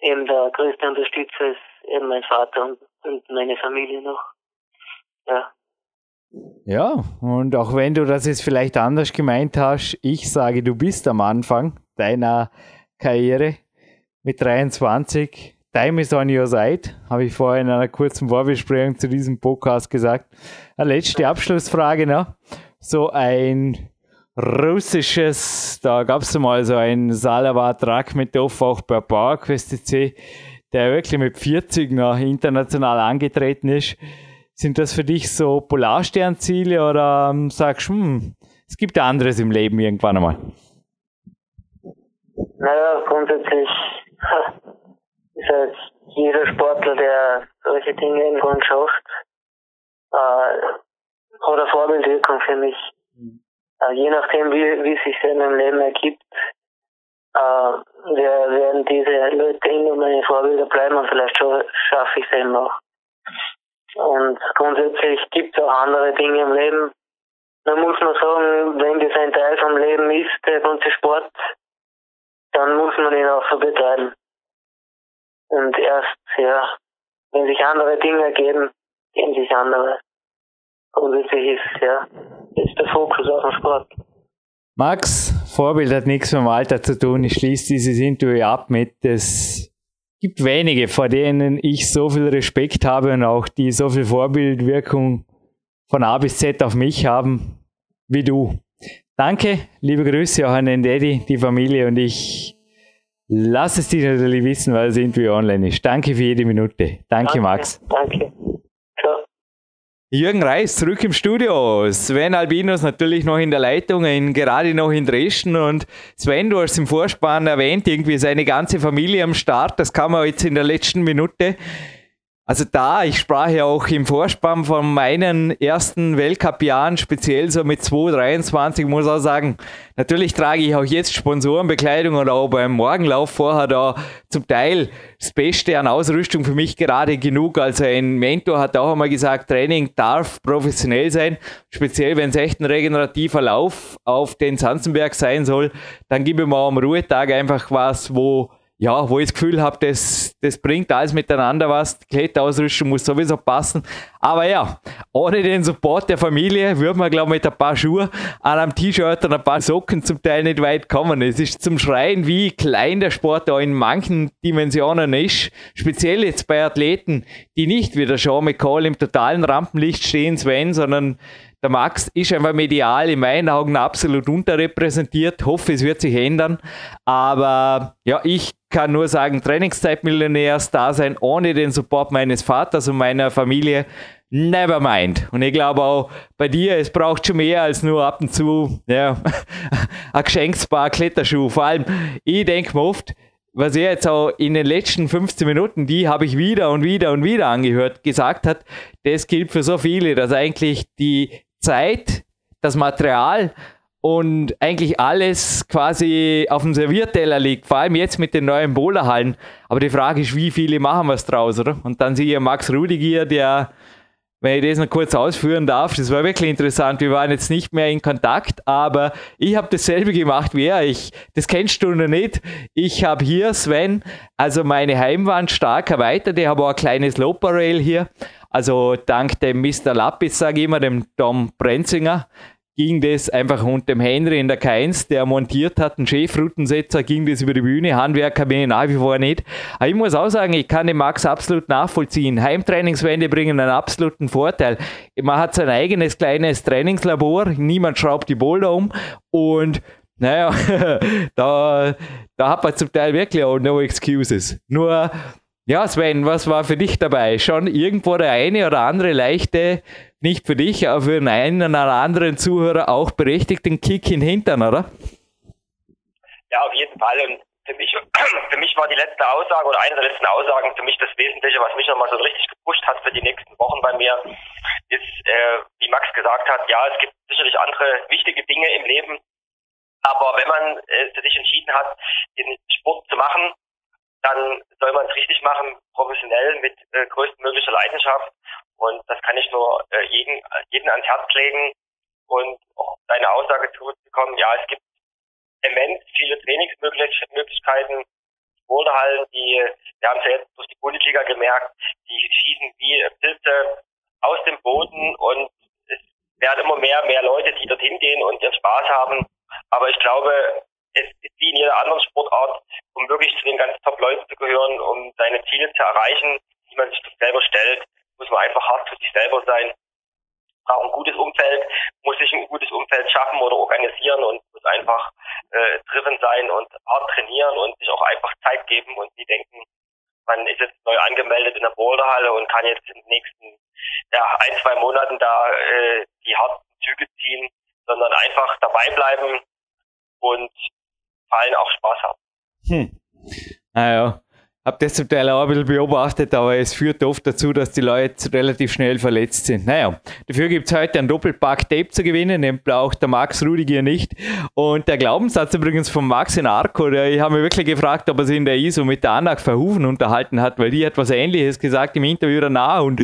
S3: eben der größte Unterstützer ist eben mein Vater und, und meine Familie noch. Ja.
S1: Ja, und auch wenn du das jetzt vielleicht anders gemeint hast, ich sage, du bist am Anfang deiner Karriere mit 23 Time is on your side, habe ich vorher in einer kurzen Vorbesprechung zu diesem Podcast gesagt. Eine letzte Abschlussfrage noch. So ein russisches, da gab es mal so einen Salavat Rakmetov auch bei PowerQuest C, der wirklich mit 40 noch international angetreten ist. Sind das für dich so Polarsternziele oder ähm, sagst du, hm, es gibt anderes im Leben irgendwann einmal?
S3: Naja, grundsätzlich <laughs> ist halt jeder Sportler, der solche Dinge im Grund schafft, äh, hat eine Vorbildwirkung für mich. Mhm. Äh, je nachdem, wie, wie sich in meinem Leben ergibt, äh, werden diese Leute immer meine Vorbilder bleiben und vielleicht schaffe ich es eben auch. Und grundsätzlich gibt es auch andere Dinge im Leben. Da muss man sagen, wenn das ein Teil vom Leben ist, der ganze Sport, dann muss man ihn auch so betreiben. Und erst, ja, wenn sich andere Dinge ergeben, geben sich andere. Grundsätzlich ist, ja, ist der Fokus auf dem Sport.
S1: Max, Vorbild hat nichts mit dem Alter zu tun. Ich schließe dieses Interview ab mit, es gibt wenige, vor denen ich so viel Respekt habe und auch die so viel Vorbildwirkung von A bis Z auf mich haben wie du. Danke, liebe Grüße auch an den Daddy, die Familie und ich Lass es dich natürlich wissen, weil das Interview online ist. Danke für jede Minute. Danke, Danke Max.
S3: Danke. Ciao.
S1: Jürgen Reis zurück im Studio. Sven Albinos natürlich noch in der Leitung, in, gerade noch in Dresden. Und Sven, du hast im Vorspann erwähnt, irgendwie seine ganze Familie am Start. Das kam man jetzt in der letzten Minute. Also da, ich sprach ja auch im Vorspann von meinen ersten Weltcup-Jahren, speziell so mit 2,23, muss auch sagen, natürlich trage ich auch jetzt Sponsorenbekleidung oder auch beim Morgenlauf vorher da zum Teil das Beste an Ausrüstung für mich gerade genug. Also ein Mentor hat auch einmal gesagt, Training darf professionell sein, speziell wenn es echt ein regenerativer Lauf auf den Sanzenberg sein soll, dann ich mir am Ruhetag einfach was, wo ja, wo ich das Gefühl habe, das, das bringt alles miteinander was. Die Kletterausrüstung muss sowieso passen. Aber ja, ohne den Support der Familie würde man, glaube ich, mit ein paar Schuhe an einem T-Shirt und ein paar Socken zum Teil nicht weit kommen. Es ist zum Schreien, wie klein der Sport da in manchen Dimensionen ist. Speziell jetzt bei Athleten, die nicht wie der Sean McCall im totalen Rampenlicht stehen, Sven, sondern der Max ist einfach medial in meinen Augen absolut unterrepräsentiert. Hoffe, es wird sich ändern. Aber ja, ich kann nur sagen, da sein ohne den Support meines Vaters und meiner Familie. Never mind. Und ich glaube auch bei dir, es braucht schon mehr als nur ab und zu ja, <laughs> ein Geschenkspaar Kletterschuh. Vor allem, ich denke mir oft, was er jetzt auch in den letzten 15 Minuten, die habe ich wieder und wieder und wieder angehört, gesagt hat, das gilt für so viele, dass eigentlich die Zeit, das Material und eigentlich alles quasi auf dem Servierteller liegt, vor allem jetzt mit den neuen Boulderhallen. Aber die Frage ist, wie viele machen was draus, oder? Und dann sehe ich Max Rudigier, der, wenn ich das noch kurz ausführen darf, das war wirklich interessant. Wir waren jetzt nicht mehr in Kontakt, aber ich habe dasselbe gemacht wie er. Ich, das kennst du noch nicht. Ich habe hier, Sven, also meine Heimwand stark erweitert. Ich habe auch ein kleines Loper Rail hier. Also dank dem Mr. Lappis, sage ich immer, dem Tom Brenzinger, ging das einfach unter dem Henry in der K1, der montiert hat, einen Chefroutensetzer, ging das über die Bühne, Handwerker bin ich nach wie vor nicht. Aber ich muss auch sagen, ich kann den Max absolut nachvollziehen. Heimtrainingswände bringen einen absoluten Vorteil. Man hat sein eigenes kleines Trainingslabor, niemand schraubt die Boulder um und naja, <laughs> da, da hat man zum Teil wirklich auch no excuses. Nur ja, Sven, was war für dich dabei? Schon irgendwo der eine oder andere leichte, nicht für dich, aber für einen oder anderen Zuhörer auch berechtigten Kick in den Hintern, oder?
S2: Ja, auf jeden Fall. Und für mich, <clears throat> für mich war die letzte Aussage oder eine der letzten Aussagen für mich das Wesentliche, was mich nochmal so richtig gepusht hat für die nächsten Wochen bei mir, ist, äh, wie Max gesagt hat, ja, es gibt sicherlich andere wichtige Dinge im Leben, aber wenn man äh, für sich entschieden hat, den Sport zu machen, dann soll man es richtig machen, professionell mit äh, größtmöglicher Leidenschaft. Und das kann ich nur äh, jeden, jeden ans Herz legen. Und auch deine Aussage zurückzukommen, ja, es gibt immens viele Trainingsmöglichkeiten, Boulderhallen, die, wir haben es ja jetzt durch die Bundesliga gemerkt, die schießen wie Pilze aus dem Boden und es werden immer mehr, mehr Leute, die dorthin gehen und ihren Spaß haben. Aber ich glaube, es ist wie in jeder anderen Sportart, um wirklich zu den ganz Top-Leuten zu gehören, um seine Ziele zu erreichen, die man sich selber stellt, muss man einfach hart für sich selber sein, braucht ein gutes Umfeld, muss sich ein gutes Umfeld schaffen oder organisieren und muss einfach äh, driven sein und hart trainieren und sich auch einfach Zeit geben und die denken, man ist jetzt neu angemeldet in der Boulderhalle und kann jetzt in den nächsten ja, ein, zwei Monaten da äh, die harten Züge ziehen, sondern einfach dabei bleiben und vor allem auch Spaß haben. Hm.
S1: Naja, habe das zum Teil auch ein bisschen beobachtet, aber es führt oft dazu, dass die Leute relativ schnell verletzt sind. Naja, dafür gibt es heute einen Doppelpack Tape zu gewinnen, den braucht der Max Rudiger nicht. Und der Glaubenssatz übrigens von Max in Arco, der, ich habe mich wirklich gefragt, ob er sich in der ISO mit der Anak Verhufen unterhalten hat, weil die hat was Ähnliches gesagt im Interview danach und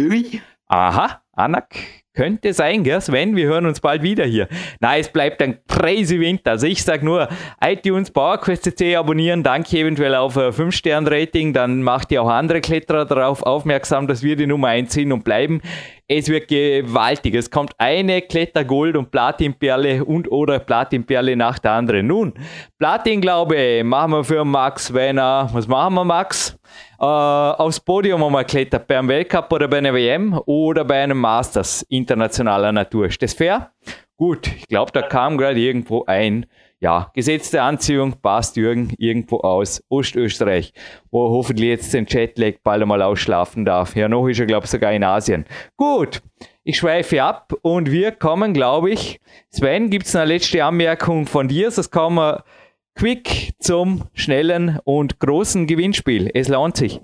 S1: aha, Anak könnte sein, gell, Sven, wir hören uns bald wieder hier. Nein, es bleibt ein crazy Winter. Also ich sage nur, iTunes PowerQuest.cc abonnieren, danke eventuell auf ein 5-Stern-Rating, dann macht ihr auch andere Kletterer darauf aufmerksam, dass wir die Nummer 1 sind und bleiben. Es wird gewaltig. Es kommt eine Klettergold- und Platinperle und oder Platinperle nach der anderen. Nun, Platin, glaube machen wir für Max, wenn er, was machen wir, Max? äh, aufs Podium einmal klettert, bei einem Weltcup oder bei einer WM oder bei einem Masters internationaler Natur. Ist das fair? Gut, ich glaube, da kam gerade irgendwo ein, ja, gesetzte Anziehung, passt Jürgen irgendwo aus Ostösterreich, wo er hoffentlich jetzt den Jetlag bald einmal ausschlafen darf. Ja, noch ist er, glaube ich, sogar in Asien. Gut, ich schweife ab und wir kommen, glaube ich, Sven, gibt es eine letzte Anmerkung von dir? Das kann man quick zum schnellen und großen Gewinnspiel. Es lohnt sich.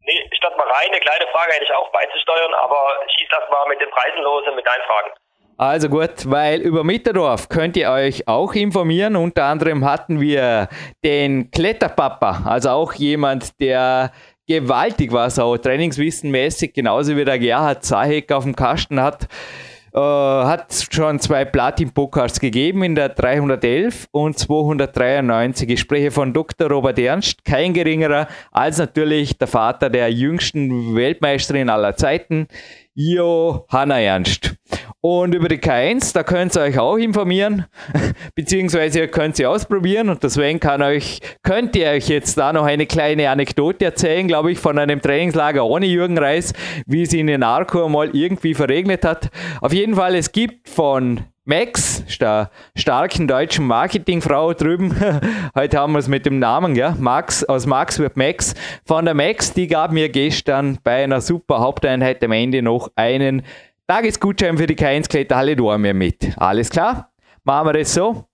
S2: Nee, statt mal rein, eine kleine Frage hätte ich auch beizusteuern, aber schieß das mal mit den Preisen los und mit deinen Fragen.
S1: Also gut, weil über Mitterdorf könnt ihr euch auch informieren. Unter anderem hatten wir den Kletterpapa, also auch jemand, der gewaltig war, so trainingswissenmäßig, genauso wie der Gerhard Zahek auf dem Kasten hat Äh, hat schon zwei Platin-Podcasts gegeben in der 311 und 293. Ich spreche von Dr. Robert Ernst, kein geringerer als natürlich der Vater der jüngsten Weltmeisterin aller Zeiten, Johanna Ernst. Und über die K1, da könnt ihr euch auch informieren, <laughs> beziehungsweise ihr könnt sie ausprobieren und deswegen kann euch, könnt ihr euch jetzt da noch eine kleine Anekdote erzählen, glaube ich, von einem Trainingslager ohne Jürgen Reis, wie es in den Arco mal irgendwie verregnet hat. Auf jeden Fall, es gibt von Max, der starken deutschen Marketingfrau drüben. <laughs> Heute haben wir es mit dem Namen, ja. Max, aus Max wird Max. Von der Max, die gab mir gestern bei einer super Haupteinheit am Ende noch einen Tagesgutschein für die K1 Kletterhalle Dormir mit. Alles klar? Machen wir das so?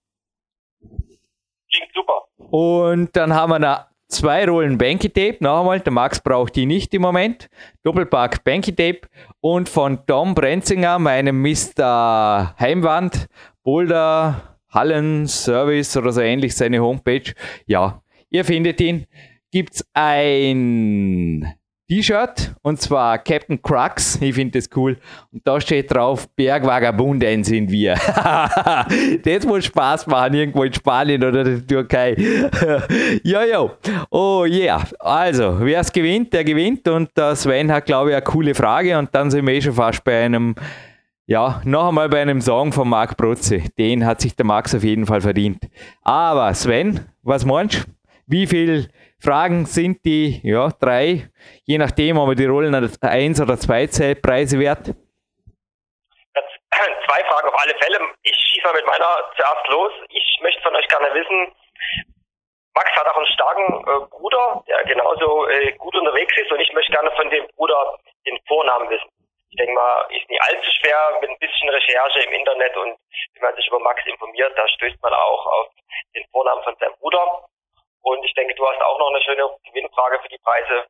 S2: Klingt super.
S1: Und dann haben wir da zwei Rollen Banky Tape. Noch einmal, der Max braucht die nicht im Moment. Doppelpack Banky Tape. Und von Tom Brenzinger, meinem Mr. Heimwand, Boulder, Hallen Service oder so ähnlich, seine Homepage. Ja, ihr findet ihn. Gibt's ein T-Shirt und zwar Captain Crux. Ich finde das cool. Und da steht drauf: Bergvagabunden sind wir. <laughs> das muss Spaß machen, irgendwo in Spanien oder der Türkei. <laughs> Jojo. Oh yeah. Also, wer es gewinnt, der gewinnt. Und der Sven hat, glaube ich, eine coole Frage. Und dann sind wir eh schon fast bei einem. Ja, noch einmal bei einem Song von Marc Protze. Den hat sich der Max auf jeden Fall verdient. Aber Sven, was meinst du? Wie viel Fragen sind die, ja, drei, je nachdem, ob wir die Rollen eins oder zwei Preise wert? <clears throat>
S2: Zwei Fragen auf alle Fälle. Ich schieße mal mit meiner zuerst los. Ich möchte von euch gerne wissen, Max hat auch einen starken äh, Bruder, der genauso äh, gut unterwegs ist und ich möchte gerne von dem Bruder den Vornamen wissen. Ich denke mal, ist nicht allzu schwer mit ein bisschen Recherche im Internet und wenn man sich über Max informiert, da stößt man auch auf den Vornamen von seinem Bruder. Und ich denke, du hast auch noch eine schöne Gewinnfrage für die Preise.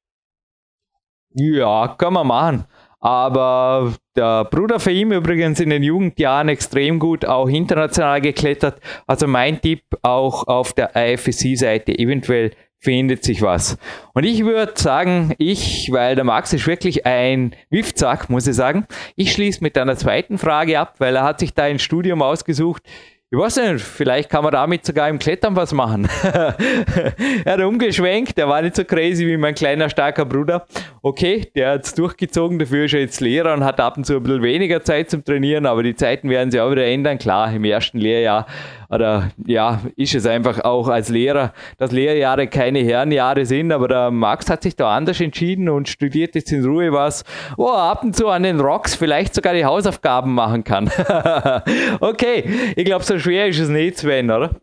S1: Ja, kann man machen. Aber der Bruder für ihn übrigens in den Jugendjahren extrem gut, auch international geklettert. Also mein Tipp auch auf der IFSC-Seite eventuell findet sich was. Und ich würde sagen, ich, weil der Max ist wirklich ein Wiffzack, muss ich sagen, ich schließe mit einer zweiten Frage ab, weil er hat sich da ein Studium ausgesucht, ich weiß nicht, vielleicht kann man damit sogar im Klettern was machen. <laughs> er hat umgeschwenkt, der war nicht so crazy wie mein kleiner, starker Bruder. Okay, der hat es durchgezogen, dafür ist er jetzt Lehrer und hat ab und zu ein bisschen weniger Zeit zum Trainieren, aber die Zeiten werden sich auch wieder ändern. Klar, im ersten Lehrjahr oder ja, ist es einfach auch als Lehrer, dass Lehrjahre keine Herrenjahre sind, aber der Max hat sich da anders entschieden und studiert jetzt in Ruhe was, wo er ab und zu an den Rocks vielleicht sogar die Hausaufgaben machen kann. <laughs> okay, ich glaube, so schwer ist es nicht, Sven, oder?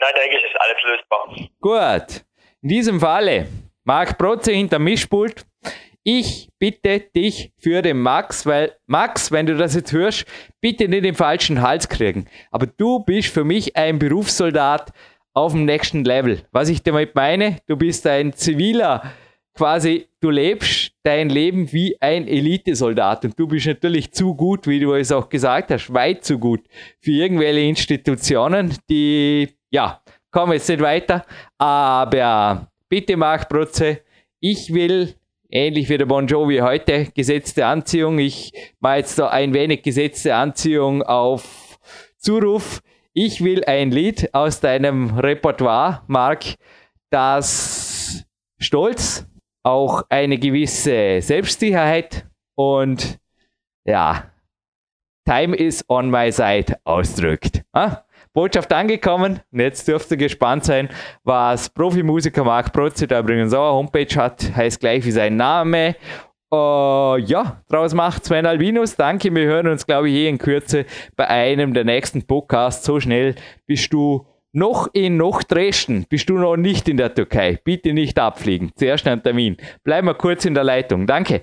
S2: Nein, denke ich, ist alles lösbar.
S1: Gut. In diesem Falle, Marc Protze hinter Mischpult. Ich bitte dich für den Max, weil Max, wenn du das jetzt hörst, bitte nicht den falschen Hals kriegen. Aber du bist für mich ein Berufssoldat auf dem nächsten Level. Was ich damit meine, du bist ein ziviler, quasi, du lebst dein Leben wie ein Elitesoldat und du bist natürlich zu gut, wie du es auch gesagt hast, weit zu gut für irgendwelche Institutionen, die, ja, kommen jetzt nicht weiter, aber bitte mach Protze, ich will ähnlich wie der Bon Jovi heute, gesetzte Anziehung. Ich mache jetzt da ein wenig gesetzte Anziehung auf Zuruf. Ich will ein Lied aus deinem Repertoire, Marc, das Stolz, auch eine gewisse Selbstsicherheit und ja, Time is on my side ausdrückt. Ah? Botschaft angekommen. Und jetzt dürft ihr gespannt sein, was Profimusiker Marc Protze da übrigens auch eine Homepage hat. Heißt gleich wie sein Name. Uh, ja, draus macht Sven Albinus. Danke, wir hören uns, glaube ich, eh in Kürze bei einem der nächsten Podcasts. So schnell bist du noch in noch Dresden. Bist du noch nicht in der Türkei. Bitte nicht abfliegen. Zuerst ein Termin. Bleib mal kurz in der Leitung. Danke.